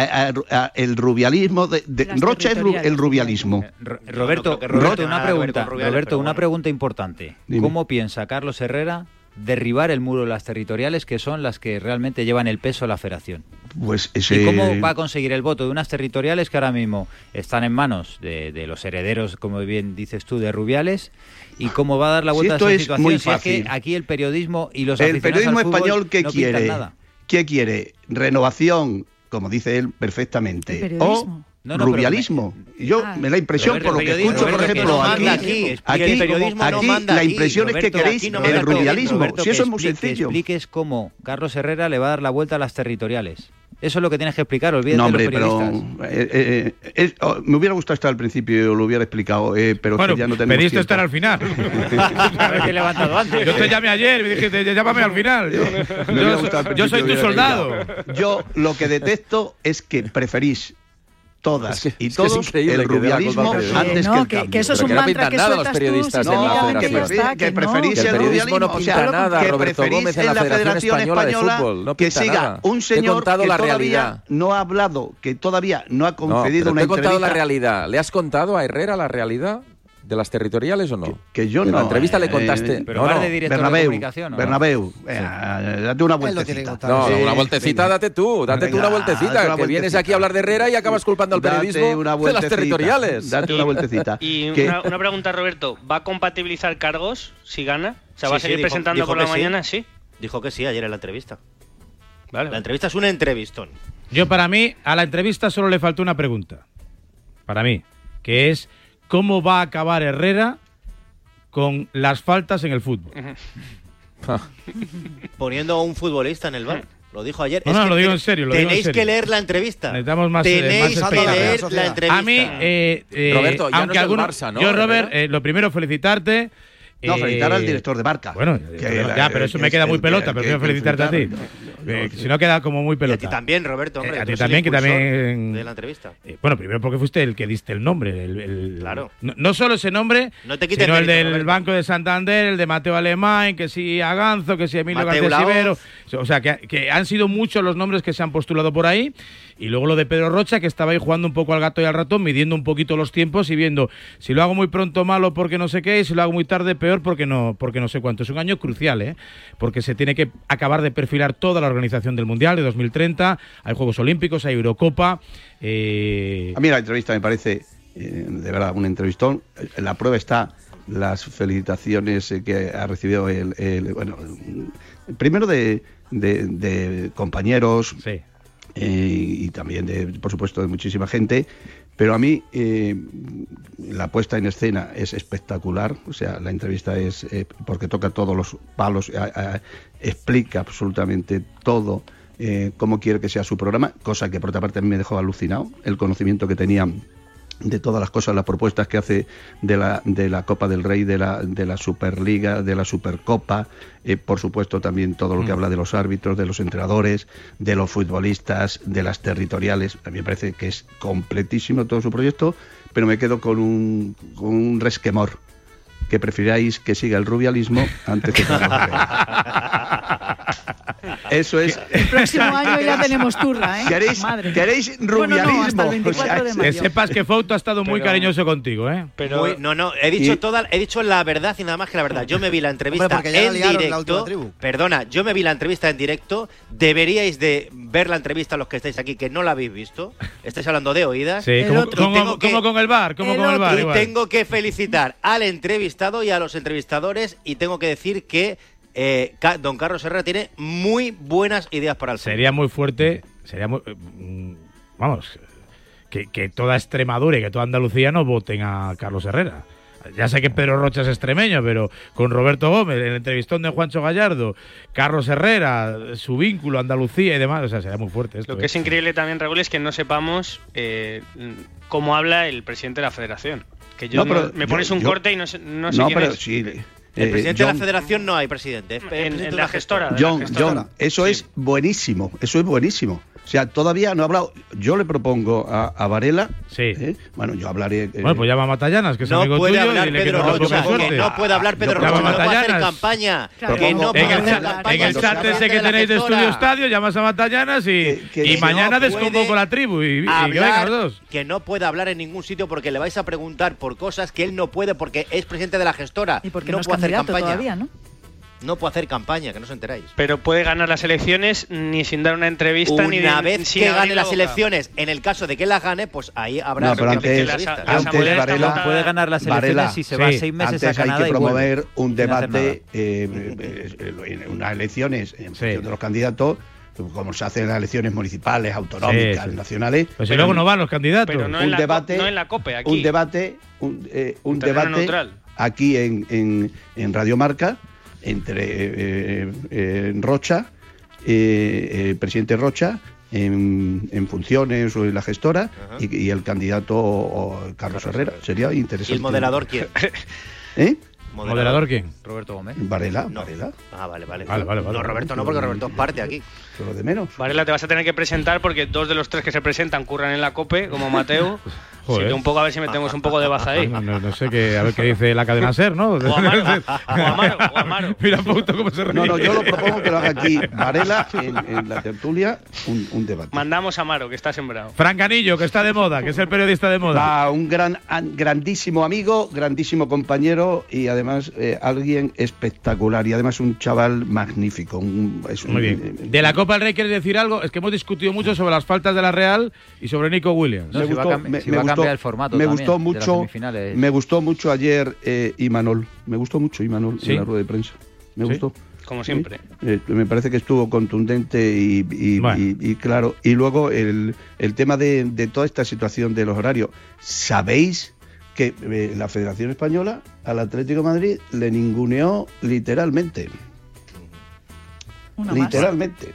a- a- a el rubialismo de, Rocha es el rubialismo. Ro- Roberto, no Roberto, una pregunta, Roberto, una pregunta importante. ¿Cómo piensa Carlos Herrera derribar el muro de las territoriales que son las que realmente llevan el peso de la federación? Pues ese ¿Y cómo va a conseguir el voto de unas territoriales que ahora mismo están en manos de, de los herederos, como bien dices tú, de Rubiales? ¿Y cómo va a dar la Si vuelta esto a esa es situación? muy si es que aquí el periodismo y los el periodismo al español que no quiere nada. ¿Qué quiere? Renovación, como dice él perfectamente, El periodismo. o No, no, pero rubialismo. Yo Ah. me da impresión Roberto, por lo que escucho, por Roberto, que ejemplo, no aquí, aquí, aquí, aquí, el periodismo no manda la aquí. impresión es que queréis aquí no el rubialismo. Roberto, si que eso es muy expli- que sencillo. expliques cómo Carlos Herrera le va a dar la vuelta a las territoriales. Eso es lo que tienes que explicar, olvídate No, de hombre, los pero periodistas. eh, eh, es- oh, me hubiera gustado estar al principio, lo hubiera explicado, eh, pero es Bueno, que ya no tenemos pediste tiempo. estar al final. Haberte levantado antes. Yo te llamé ayer, me dijiste, llámame al final. Yo, yo- yo soy tu soldado. Yo lo que detesto es que preferís todas Es que- y es que es todos el rubialismo antes no, que el que- cambio. que eso es Pero un que no mantra pintan que nada los tú periodistas en la federación. que que no. preferís Que el no rubialismo, o pinta sea, nada, que Roberto preferís Gómez, en la Federación Española de Española Fútbol, no que siga nada. un señor que la todavía realidad. no ha hablado, que todavía no ha No, concedido pero una te he contado la realidad. ¿Le has contado a Herrera la realidad de las territoriales o no? Que yo En no. la entrevista le eh, contaste. Pero no, de director de Bernabéu, comunicación, ¿o no? Bernabéu, eh, date una vueltecita. No, Sí, una vueltecita venga. date tú, date tú una date vueltecita, que vienes aquí a hablar de Herrera y acabas culpando al periodismo una de las territoriales. Date una vueltecita. Y Que- una, una pregunta, Roberto, ¿va a compatibilizar cargos si gana? O sea, ¿va a seguir sí, dijo- presentando dijo por la que mañana? Sí. Dijo que sí ayer en la entrevista. Vale. La entrevista es un entrevistón. Yo para mí, a la entrevista solo le faltó una pregunta. Para mí, que es ¿cómo va a acabar Herrera con las faltas en el fútbol? Poniendo a un futbolista en el bar. Lo dijo ayer. No, Es no, que lo digo en serio, lo digo en Tenéis serio. que leer la entrevista. Necesitamos más, eh, Tenéis más que leer la entrevista. A mí, eh, eh, Roberto, ya no aunque es el algunos- Barça, ¿no? Yo, Robert, eh, lo primero, felicitarte. No, eh, felicitar al director de marca. Bueno, Que pero- la- ya, pero eso me queda el muy pelota, prefiero que felicitarte a ti. Eh, si no queda como muy Y a pelota. ti también, Roberto, hombre. Eh, a ti el también, que también- De la entrevista. Eh, bueno, primero porque fuiste el que diste el nombre. el- el- Claro. No, no solo ese nombre, No te quites sino el mérito, del Roberto. Banco de Santander, el de Mateo Alemán, que sí Aganzo, que sí Emilio Mateo García Laoz. Sivero. O sea, que, que han sido muchos los nombres que se han postulado por ahí. Y luego lo de Pedro Rocha, que estaba ahí jugando un poco al gato y al ratón, midiendo un poquito los tiempos y viendo si lo hago muy pronto malo porque no sé qué, y si lo hago muy tarde peor porque no, porque no sé cuánto. Es un año crucial, ¿eh? Porque se tiene que acabar de perfilar toda la organización del Mundial de 2030. Hay Juegos Olímpicos, hay Eurocopa. eh, A mí la entrevista me parece, eh, de verdad, un entrevistón. La prueba está las felicitaciones eh, que ha recibido el, el- bueno, primero de, de- de compañeros eh, y también de, por supuesto, de muchísima gente. Pero a mí eh, la puesta en escena es espectacular, o sea, la entrevista es eh, porque toca todos los palos, a- explica absolutamente todo eh, cómo quiere que sea su programa, cosa que por otra parte a mí me dejó alucinado, el conocimiento que tenía de todas las cosas, las propuestas que hace de la, de la Copa del Rey, de la, de la Superliga, de la Supercopa, eh, por supuesto también todo lo que Mm. habla de los árbitros, de los entrenadores, de los futbolistas, de las territoriales. A mí me parece que es completísimo todo su proyecto, pero me quedo con un, con un resquemor, que prefiráis que siga el rubialismo antes que. Eso es. El próximo año ya tenemos turra, ¿eh? ¿Queréis, Madre. queréis Bueno, no, hasta el rubialismo? 24 de que sepas que Fouto ha estado muy Pero- cariñoso contigo, ¿eh? Pero Muy- no, no, he dicho Y- toda, he dicho la verdad y nada más que la verdad. Yo me vi la entrevista en la directo. Perdona, yo me vi la entrevista en directo. Deberíais de ver la entrevista los que estáis aquí que no la habéis visto. Estáis hablando de oídas. Sí, como, Y como- tengo que- como con el bar, como el con el bar. Y igual. tengo que felicitar al entrevistado y a los entrevistadores y tengo que decir que eh, don Carlos Herrera tiene muy buenas ideas para el fútbol. Sería muy fuerte, sería muy... mm, Vamos, que, que toda Extremadura y que toda Andalucía no voten a Carlos Herrera. Ya sé que Pedro Rocha es extremeño, pero con Roberto Gómez, el entrevistón de Juancho Gallardo, Carlos Herrera, su vínculo, Andalucía y demás, o sea, sería muy fuerte esto. Lo que ¿eh? es increíble también, Raúl, es que no sepamos eh, cómo habla el presidente de la federación. Que yo No, pero no- me yo- pones un yo- corte y no sé, no sé No, quién pero es. sí, El eh, presidente de la federación no hay presidente. es el presidente en de la gestora. la John, gestora. John, eso es buenísimo, eso es buenísimo. O sea, todavía no ha hablado. Yo le propongo a, a Varela. ¿eh? Bueno, yo hablaré. eh, Bueno, pues llama a Matallanas, que es No amigo puede tuyo, hablar que Pedro no le Rocha, que no puede hablar Pedro Llama Rocha, a no puede hacer Matallanas. campaña. Claro, que no en, puede el hacer chat, campaña en el chat se ese que tenéis de. Estudio Estadio, llamas a Matallanas y, que y no mañana puede desconvoco la tribu y, y que vengan hablar, los dos. que no puede hablar en ningún sitio porque le vais a preguntar por cosas que él no puede porque es presidente de la gestora. Y porque no no puede hacer campaña. todavía, ¿no? No puede hacer campaña, que no os enteráis. Pero puede ganar las elecciones ni sin dar una entrevista ni Una vez sin que gane la las elecciones, en el caso de que las gane, pues ahí habrá No, pero una antes, antes están Varela. Puede ganar las elecciones Varela, si se va sí, seis meses antes a hay Canadá que y vuelve, promover un debate, eh, eh, en unas elecciones en función de los candidatos, como se hace en las elecciones municipales, autonómicas, Sí, sí. nacionales. Pues si luego no van los candidatos. Pero no en un la co- debate, no en la COPE, aquí. un debate, un, eh, debate neutral. aquí en, en, en Radio Marca entre eh, eh, Rocha, eh, el presidente Rocha, en, en funciones o en la gestora, y, y el candidato o, Carlos Herrera. Sería ¿Y interesante. el moderador quién? ¿Eh? ¿Moderador quién? Roberto Gómez. Varela, No. Varela. Ah, vale, vale. Vale, vale, vale. No, Roberto no, porque Roberto es parte aquí. Pero de menos. Varela, te vas a tener que presentar porque dos de los tres que se presentan curran en la COPE, como Mateo. Así Joder. que un poco a ver si metemos un poco de baza ahí. No, no- no sé qué, a ver qué dice la cadena SER, ¿no? O Amaro, o Amaro, o Amaro. Mira Fouto cómo se ríe. No, no, yo lo propongo que lo haga aquí Varela en, en la tertulia, un, un debate. Mandamos a Amaro, que está sembrado. Fran Canillo, que está de moda, que es el periodista de moda. Un gran, an- grandísimo amigo, grandísimo compañero y además eh, alguien espectacular y además un chaval magnífico. un- es un- Muy bien. De la Copa del Rey, ¿quieres decir algo? Es que hemos discutido mucho sobre las faltas de la Real y sobre Nico Williams. No, si va a cam- si va a cambiar el formato me también gustó mucho, me gustó mucho ayer eh, Imanol, me gustó mucho Imanol ¿Sí? en la rueda de prensa, me ¿Sí? gustó. Como siempre. Eh, me parece que estuvo contundente y, y- Bueno. y- y claro. Y luego el, el tema de, de toda esta situación de los horarios. ¿Sabéis que eh, la Federación Española al Atlético de Madrid le ninguneó literalmente? Una más. literalmente.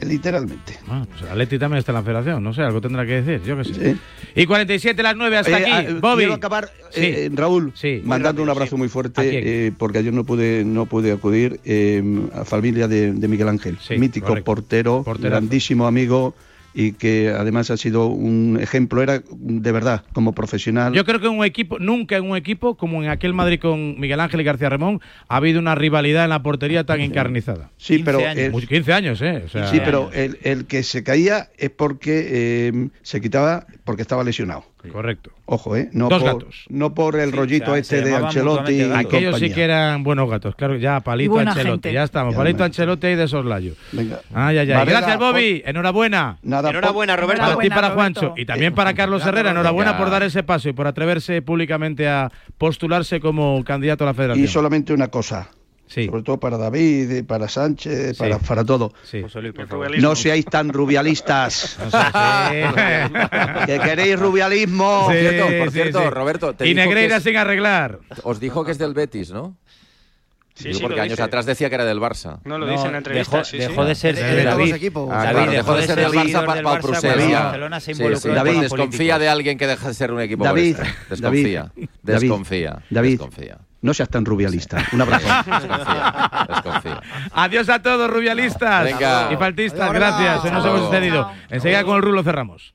Literalmente. Ah, pues Atleti también está en la federación, no sé, algo tendrá que decir, yo qué sé. Y 47 las 9 hasta Eh, aquí, ah, Bobby. Quiero acabar, Sí. eh, Raúl, mandando un abrazo muy fuerte, eh, porque ayer no pude no pude acudir eh, a familia de, de Miguel Ángel, mítico correcto. portero, Porterazo. grandísimo amigo y que además ha sido un ejemplo, era de verdad, como profesional. Yo creo que en un equipo, nunca en un equipo como en aquel Madrid con Miguel Ángel y García Ramón, ha habido una rivalidad en la portería tan encarnizada. Sí, 15 pero años. el- Mucho- 15 años, ¿eh? O sea- sí, pero el, el que se caía es porque eh, se quitaba porque estaba lesionado. Correcto. Ojo, ¿eh? No, Dos por, gatos. no por el rollito o sea, este de Ancelotti. Aquellos sí que eran buenos gatos, claro, ya, palito Ancelotti, gente. ya estamos, Ya, palito hombre. Ancelotti y de soslayo. Venga. Ay, ay, ay. Varela, Gracias, Bobby. Enhorabuena. Nada, Enhorabuena, Roberto. Para ti para Juancho. Y también para Carlos Herrera. Enhorabuena por dar ese paso y por atreverse públicamente a postularse como candidato a la federación. Y solamente una cosa. Sobre todo para David, para Sánchez, Sí. para, para todo. No seáis tan rubialistas. que queréis rubialismo. Por cierto, Sí, por cierto, sí. Roberto, te Y Negreira es- sin arreglar. Os dijo que es del Betis, ¿no? Sí, sí, porque lo años dice. atrás decía que era del Barça. No, lo dice en la entrevista, dejó, sí, dejó sí. de ser de todos David, los equipos. Ah, David claro, dejó de ser del Barça seguidor pa-. Barcelona se involucró David, desconfía de alguien que deja de ser un equipo David, Barça. Desconfía. David, Desconfía. David, Desconfía. no seas tan rubialista. Un abrazo. Desconfía. Desconfía. Adiós a todos, rubialistas Venga. y faltistas. Adiós. Gracias, nos hemos Chao. excedido. Enseguida con el rulo cerramos.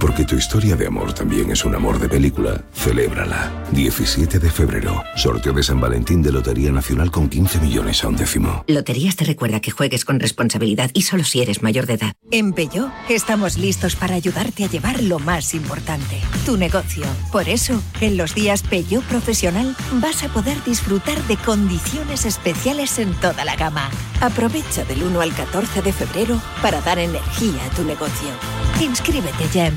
Porque tu historia de amor también es un amor de película. Celébrala. 17 de febrero. Sorteo de San Valentín de Lotería Nacional con 15 millones a un décimo. Loterías te recuerda que juegues con responsabilidad y solo si eres mayor de edad. En Peugeot estamos listos para ayudarte a llevar lo más importante, tu negocio. Por eso, en los días Peugeot Profesional vas a poder disfrutar de condiciones especiales en toda la gama. Aprovecha del 1 al 14 de febrero para dar energía a tu negocio. Inscríbete ya en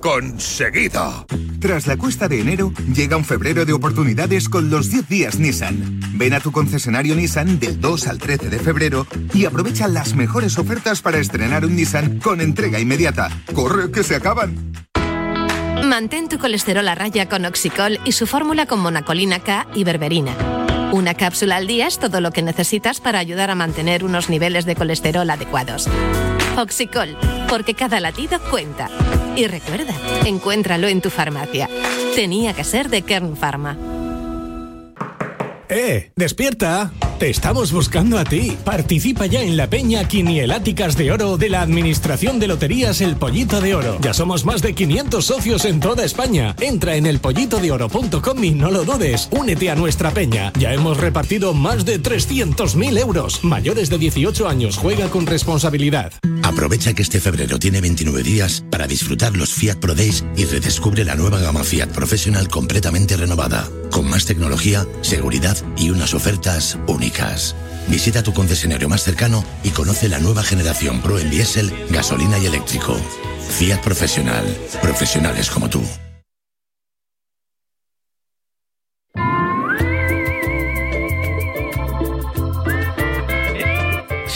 conseguido. Tras la cuesta de enero, llega un febrero de oportunidades con los 10 días Nissan. Ven a tu concesionario Nissan del 2 al 13 de febrero y aprovecha las mejores ofertas para estrenar un Nissan con entrega inmediata. ¡Corre que se acaban! Mantén tu colesterol a raya con Oxicol y su fórmula con monacolina K y berberina. Una cápsula al día es todo lo que necesitas para ayudar a mantener unos niveles de colesterol adecuados. Oxicol, porque cada latido cuenta. Y recuerda, encuéntralo en tu farmacia. Tenía que ser de Kern Pharma. ¡Eh! ¡Despierta! Te estamos buscando a ti. Participa ya en la peña Quinieláticas de Oro de la Administración de Loterías El Pollito de Oro. Ya somos más de 500 socios en toda España. Entra en elpollitodeoro.com y no lo dudes. Únete a nuestra peña. Ya hemos repartido más de 300.000 euros. Mayores de 18 años, juega con responsabilidad. Aprovecha que este febrero tiene 29 días para disfrutar los Fiat Pro Days y redescubre la nueva gama Fiat Professional completamente renovada, con más tecnología, seguridad y unas ofertas únicas. Visita tu concesionario más cercano y conoce la nueva generación Pro en diésel, gasolina y eléctrico. Fiat Professional. Profesionales como tú.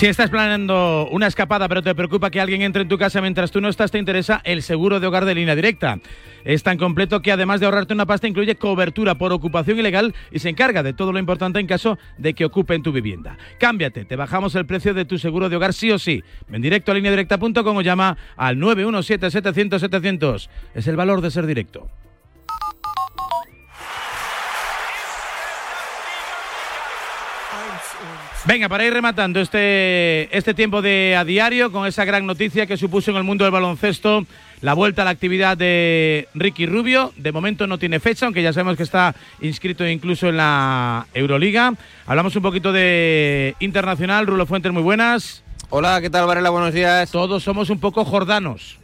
Si estás planeando una escapada pero te preocupa que alguien entre en tu casa mientras tú no estás, te interesa el seguro de hogar de línea directa. Es tan completo que además de ahorrarte una pasta incluye cobertura por ocupación ilegal y se encarga de todo lo importante en caso de que ocupen tu vivienda. Cámbiate, te bajamos el precio de tu seguro de hogar sí o sí. Ven directo a lineadirecta.com o llama al 917-700-700. Es el valor de ser directo. Venga, para ir rematando este, este tiempo de a diario con esa gran noticia que supuso en el mundo del baloncesto la vuelta a la actividad de Ricky Rubio. De momento no tiene fecha, aunque ya sabemos que está inscrito incluso en la Euroliga. Hablamos un poquito de internacional. Rulo Fuentes, muy buenas. Hola, ¿qué tal, Varela? Buenos días. Todos somos un poco jordanos.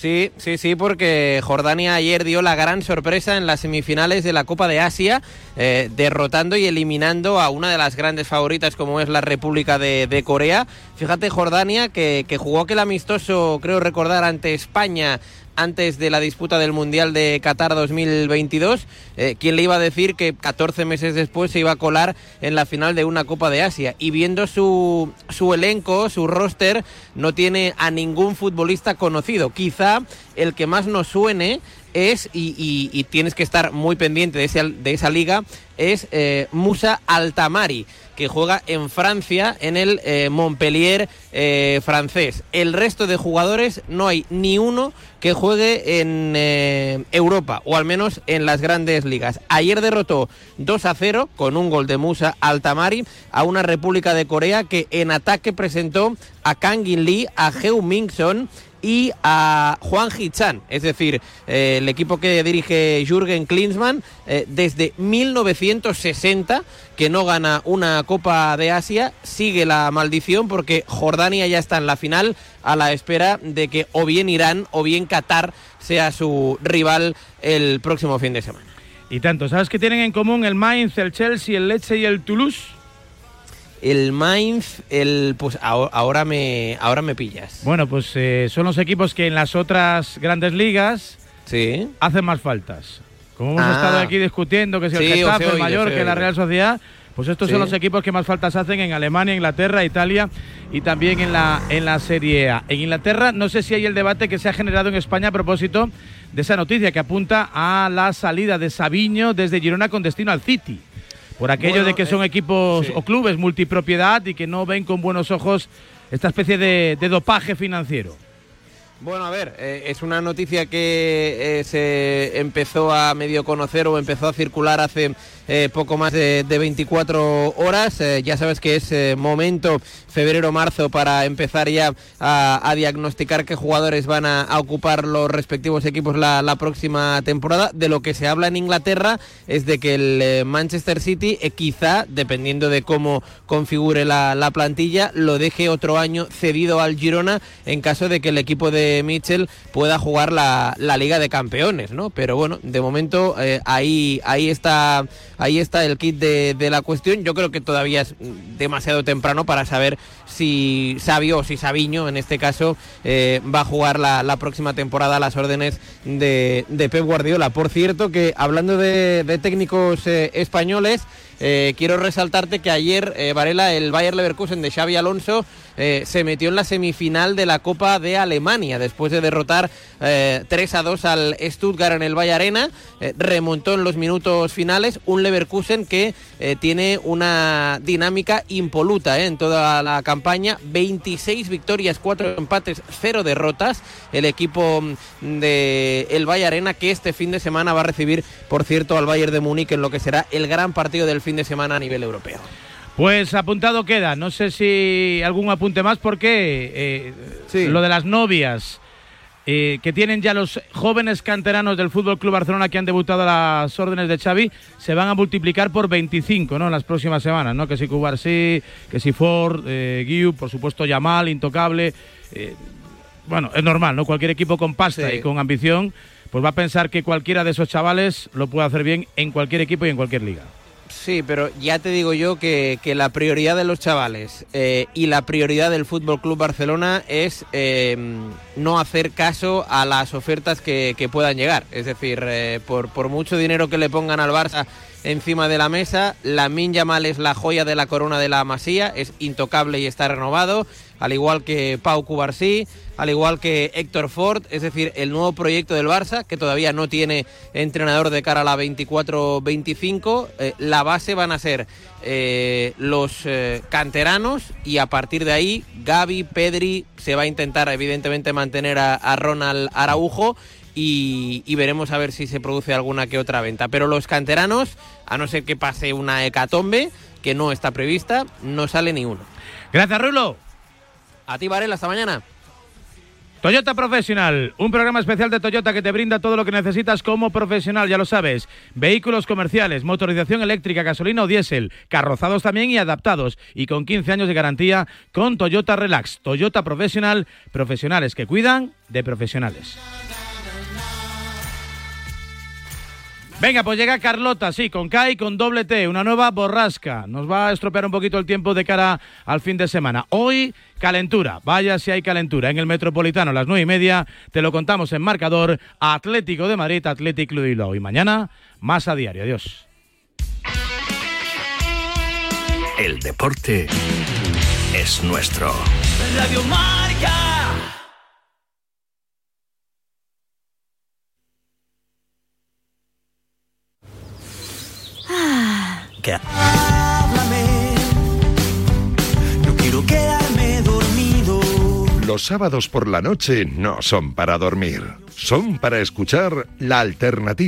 Sí, sí, sí, porque Jordania ayer dio la gran sorpresa en las semifinales de la Copa de Asia, eh, derrotando y eliminando a una de las grandes favoritas como es la República de, Corea. Fíjate, Jordania, que, que jugó aquel amistoso, creo recordar, ante España antes de la disputa del Mundial de Qatar 2022. Eh, ¿Quién le iba a decir que 14 meses después se iba a colar en la final de una Copa de Asia? Y viendo su, su elenco, su roster, no tiene a ningún futbolista conocido. Quizá el que más nos suene es, y, tienes que estar muy pendiente de, ese- de esa liga, es eh, Musa Altamari, que juega en Francia, en el eh, Montpellier eh, francés. El resto de jugadores no hay ni uno que juegue en eh, Europa, o al menos en las grandes ligas. Ayer derrotó 2 a 0 con un gol de Musa Altamari a una República de Corea que en ataque presentó a Kang In Lee, a Heu Mingson y a Juan Hichan, es decir, eh, el equipo que dirige Jürgen Klinsmann eh, desde 1960 que no gana una Copa de Asia, sigue la maldición porque Jordania ya está en la final a la espera de que o bien Irán o bien Qatar sea su rival el próximo fin de semana. Y tanto, ¿sabes qué tienen en común el Mainz, el Chelsea, el Lecce y el Toulouse? El Mainz, el pues ahora, me ahora me pillas. Bueno, pues eh, son los equipos que en las otras grandes ligas sí. hacen más faltas. Como hemos Ah. estado aquí discutiendo que si el Sí, Getafe, el oído, he Mallorca, la oído. Real Sociedad, pues estos son los equipos que más faltas hacen en Alemania, Inglaterra, Italia y también en la, en la Serie A. En Inglaterra no sé si hay el debate que se ha generado en España a propósito de esa noticia que apunta a la salida de Sabiño desde Girona con destino al City. Por aquello Bueno, de que son eh, equipos sí. o clubes multipropiedad y que no ven con buenos ojos esta especie de, de dopaje financiero. Bueno, a ver, eh, es una noticia que eh, se empezó a medio conocer o empezó a circular hace eh, poco más de, de 24 horas. Eh, ya sabes que es eh, momento febrero-marzo para empezar ya a, diagnosticar qué jugadores van a, ocupar los respectivos equipos la, próxima temporada. De lo que se habla en Inglaterra es de que el Manchester City quizá, dependiendo de cómo configure la, la plantilla, lo deje otro año cedido al Girona en caso de que el equipo de Mitchell pueda jugar la, la Liga de Campeones, ¿no? Pero bueno, de momento ahí, ahí, está, ahí está el kit de, la cuestión. Yo creo que todavía es demasiado temprano para saber si Sabio o si Sabiño, en este caso, eh, va a jugar la, próxima temporada a las órdenes de, de Pep Guardiola. Por cierto, que hablando de, de técnicos eh, españoles, eh, quiero resaltarte que ayer, eh, Varela, el Bayer Leverkusen de Xavi Alonso eh, se metió en la semifinal de la Copa de Alemania después de derrotar eh, 3 a 2 al Stuttgart en el Valle Arena. Remontó en los minutos finales un Leverkusen que tiene una dinámica impoluta en toda la campaña. 26 victorias, 4 empates, 0 derrotas. El equipo mm, de el Valle Arena que este fin de semana va a recibir, por cierto, al Bayern de Múnich en lo que será el gran partido del fin de semana a nivel europeo. Pues apuntado queda. No sé si algún apunte más porque eh, lo de las novias eh, que tienen ya los jóvenes canteranos del Fútbol Club Barcelona que han debutado a las órdenes de Xavi se van a multiplicar por 25, ¿no? En las próximas semanas, ¿no? Que si Cubarsí, que si Ford, eh, Guiu, por supuesto Yamal, Intocable. eh, bueno, es normal, ¿no? Cualquier equipo con pasta Sí. y con ambición, pues va a pensar que cualquiera de esos chavales lo puede hacer bien en cualquier equipo y en cualquier liga. Sí, pero ya te digo yo que, que la prioridad de los chavales eh, y la prioridad del Fútbol Club Barcelona es eh, no hacer caso a las ofertas que, que puedan llegar. Es decir, eh, por, por mucho dinero que le pongan al Barça encima de la mesa, la Yamal es la joya de la corona de la Masía, es intocable y está renovado, al igual que Pau Cubarsí, al igual que Héctor Ford, es decir, el nuevo proyecto del Barça, que todavía no tiene entrenador de cara a la 24-25. Eh, la base van a ser eh, los eh, canteranos y a partir de ahí Gaby, Pedri, se va a intentar evidentemente mantener a, Ronald Araujo. Y, y veremos a ver si se produce alguna que otra venta. Pero los canteranos, a no ser que pase una hecatombe, que no está prevista, no sale ni uno. Gracias, Rulo. A ti, Varela, hasta mañana. Toyota Profesional, un programa especial de Toyota que te brinda todo lo que necesitas como profesional, ya lo sabes. Vehículos comerciales, motorización eléctrica, gasolina o diésel, carrozados también y adaptados. Y con 15 años de garantía con Toyota Relax. Toyota Profesional, profesionales que cuidan de profesionales. Venga, pues llega Carlota, sí, con K y con doble T, una nueva borrasca. Nos va a estropear un poquito el tiempo de cara al fin de semana. Hoy, calentura. Vaya si hay calentura. En el Metropolitano a las nueve y media te lo contamos en marcador Atlético de Madrid, Atlético Club de Bilbao. Y mañana, más a diario. Adiós. El deporte es nuestro. Radio Marca. No quiero quedarme dormido. Los sábados por la noche no son para dormir, son para escuchar la alternativa.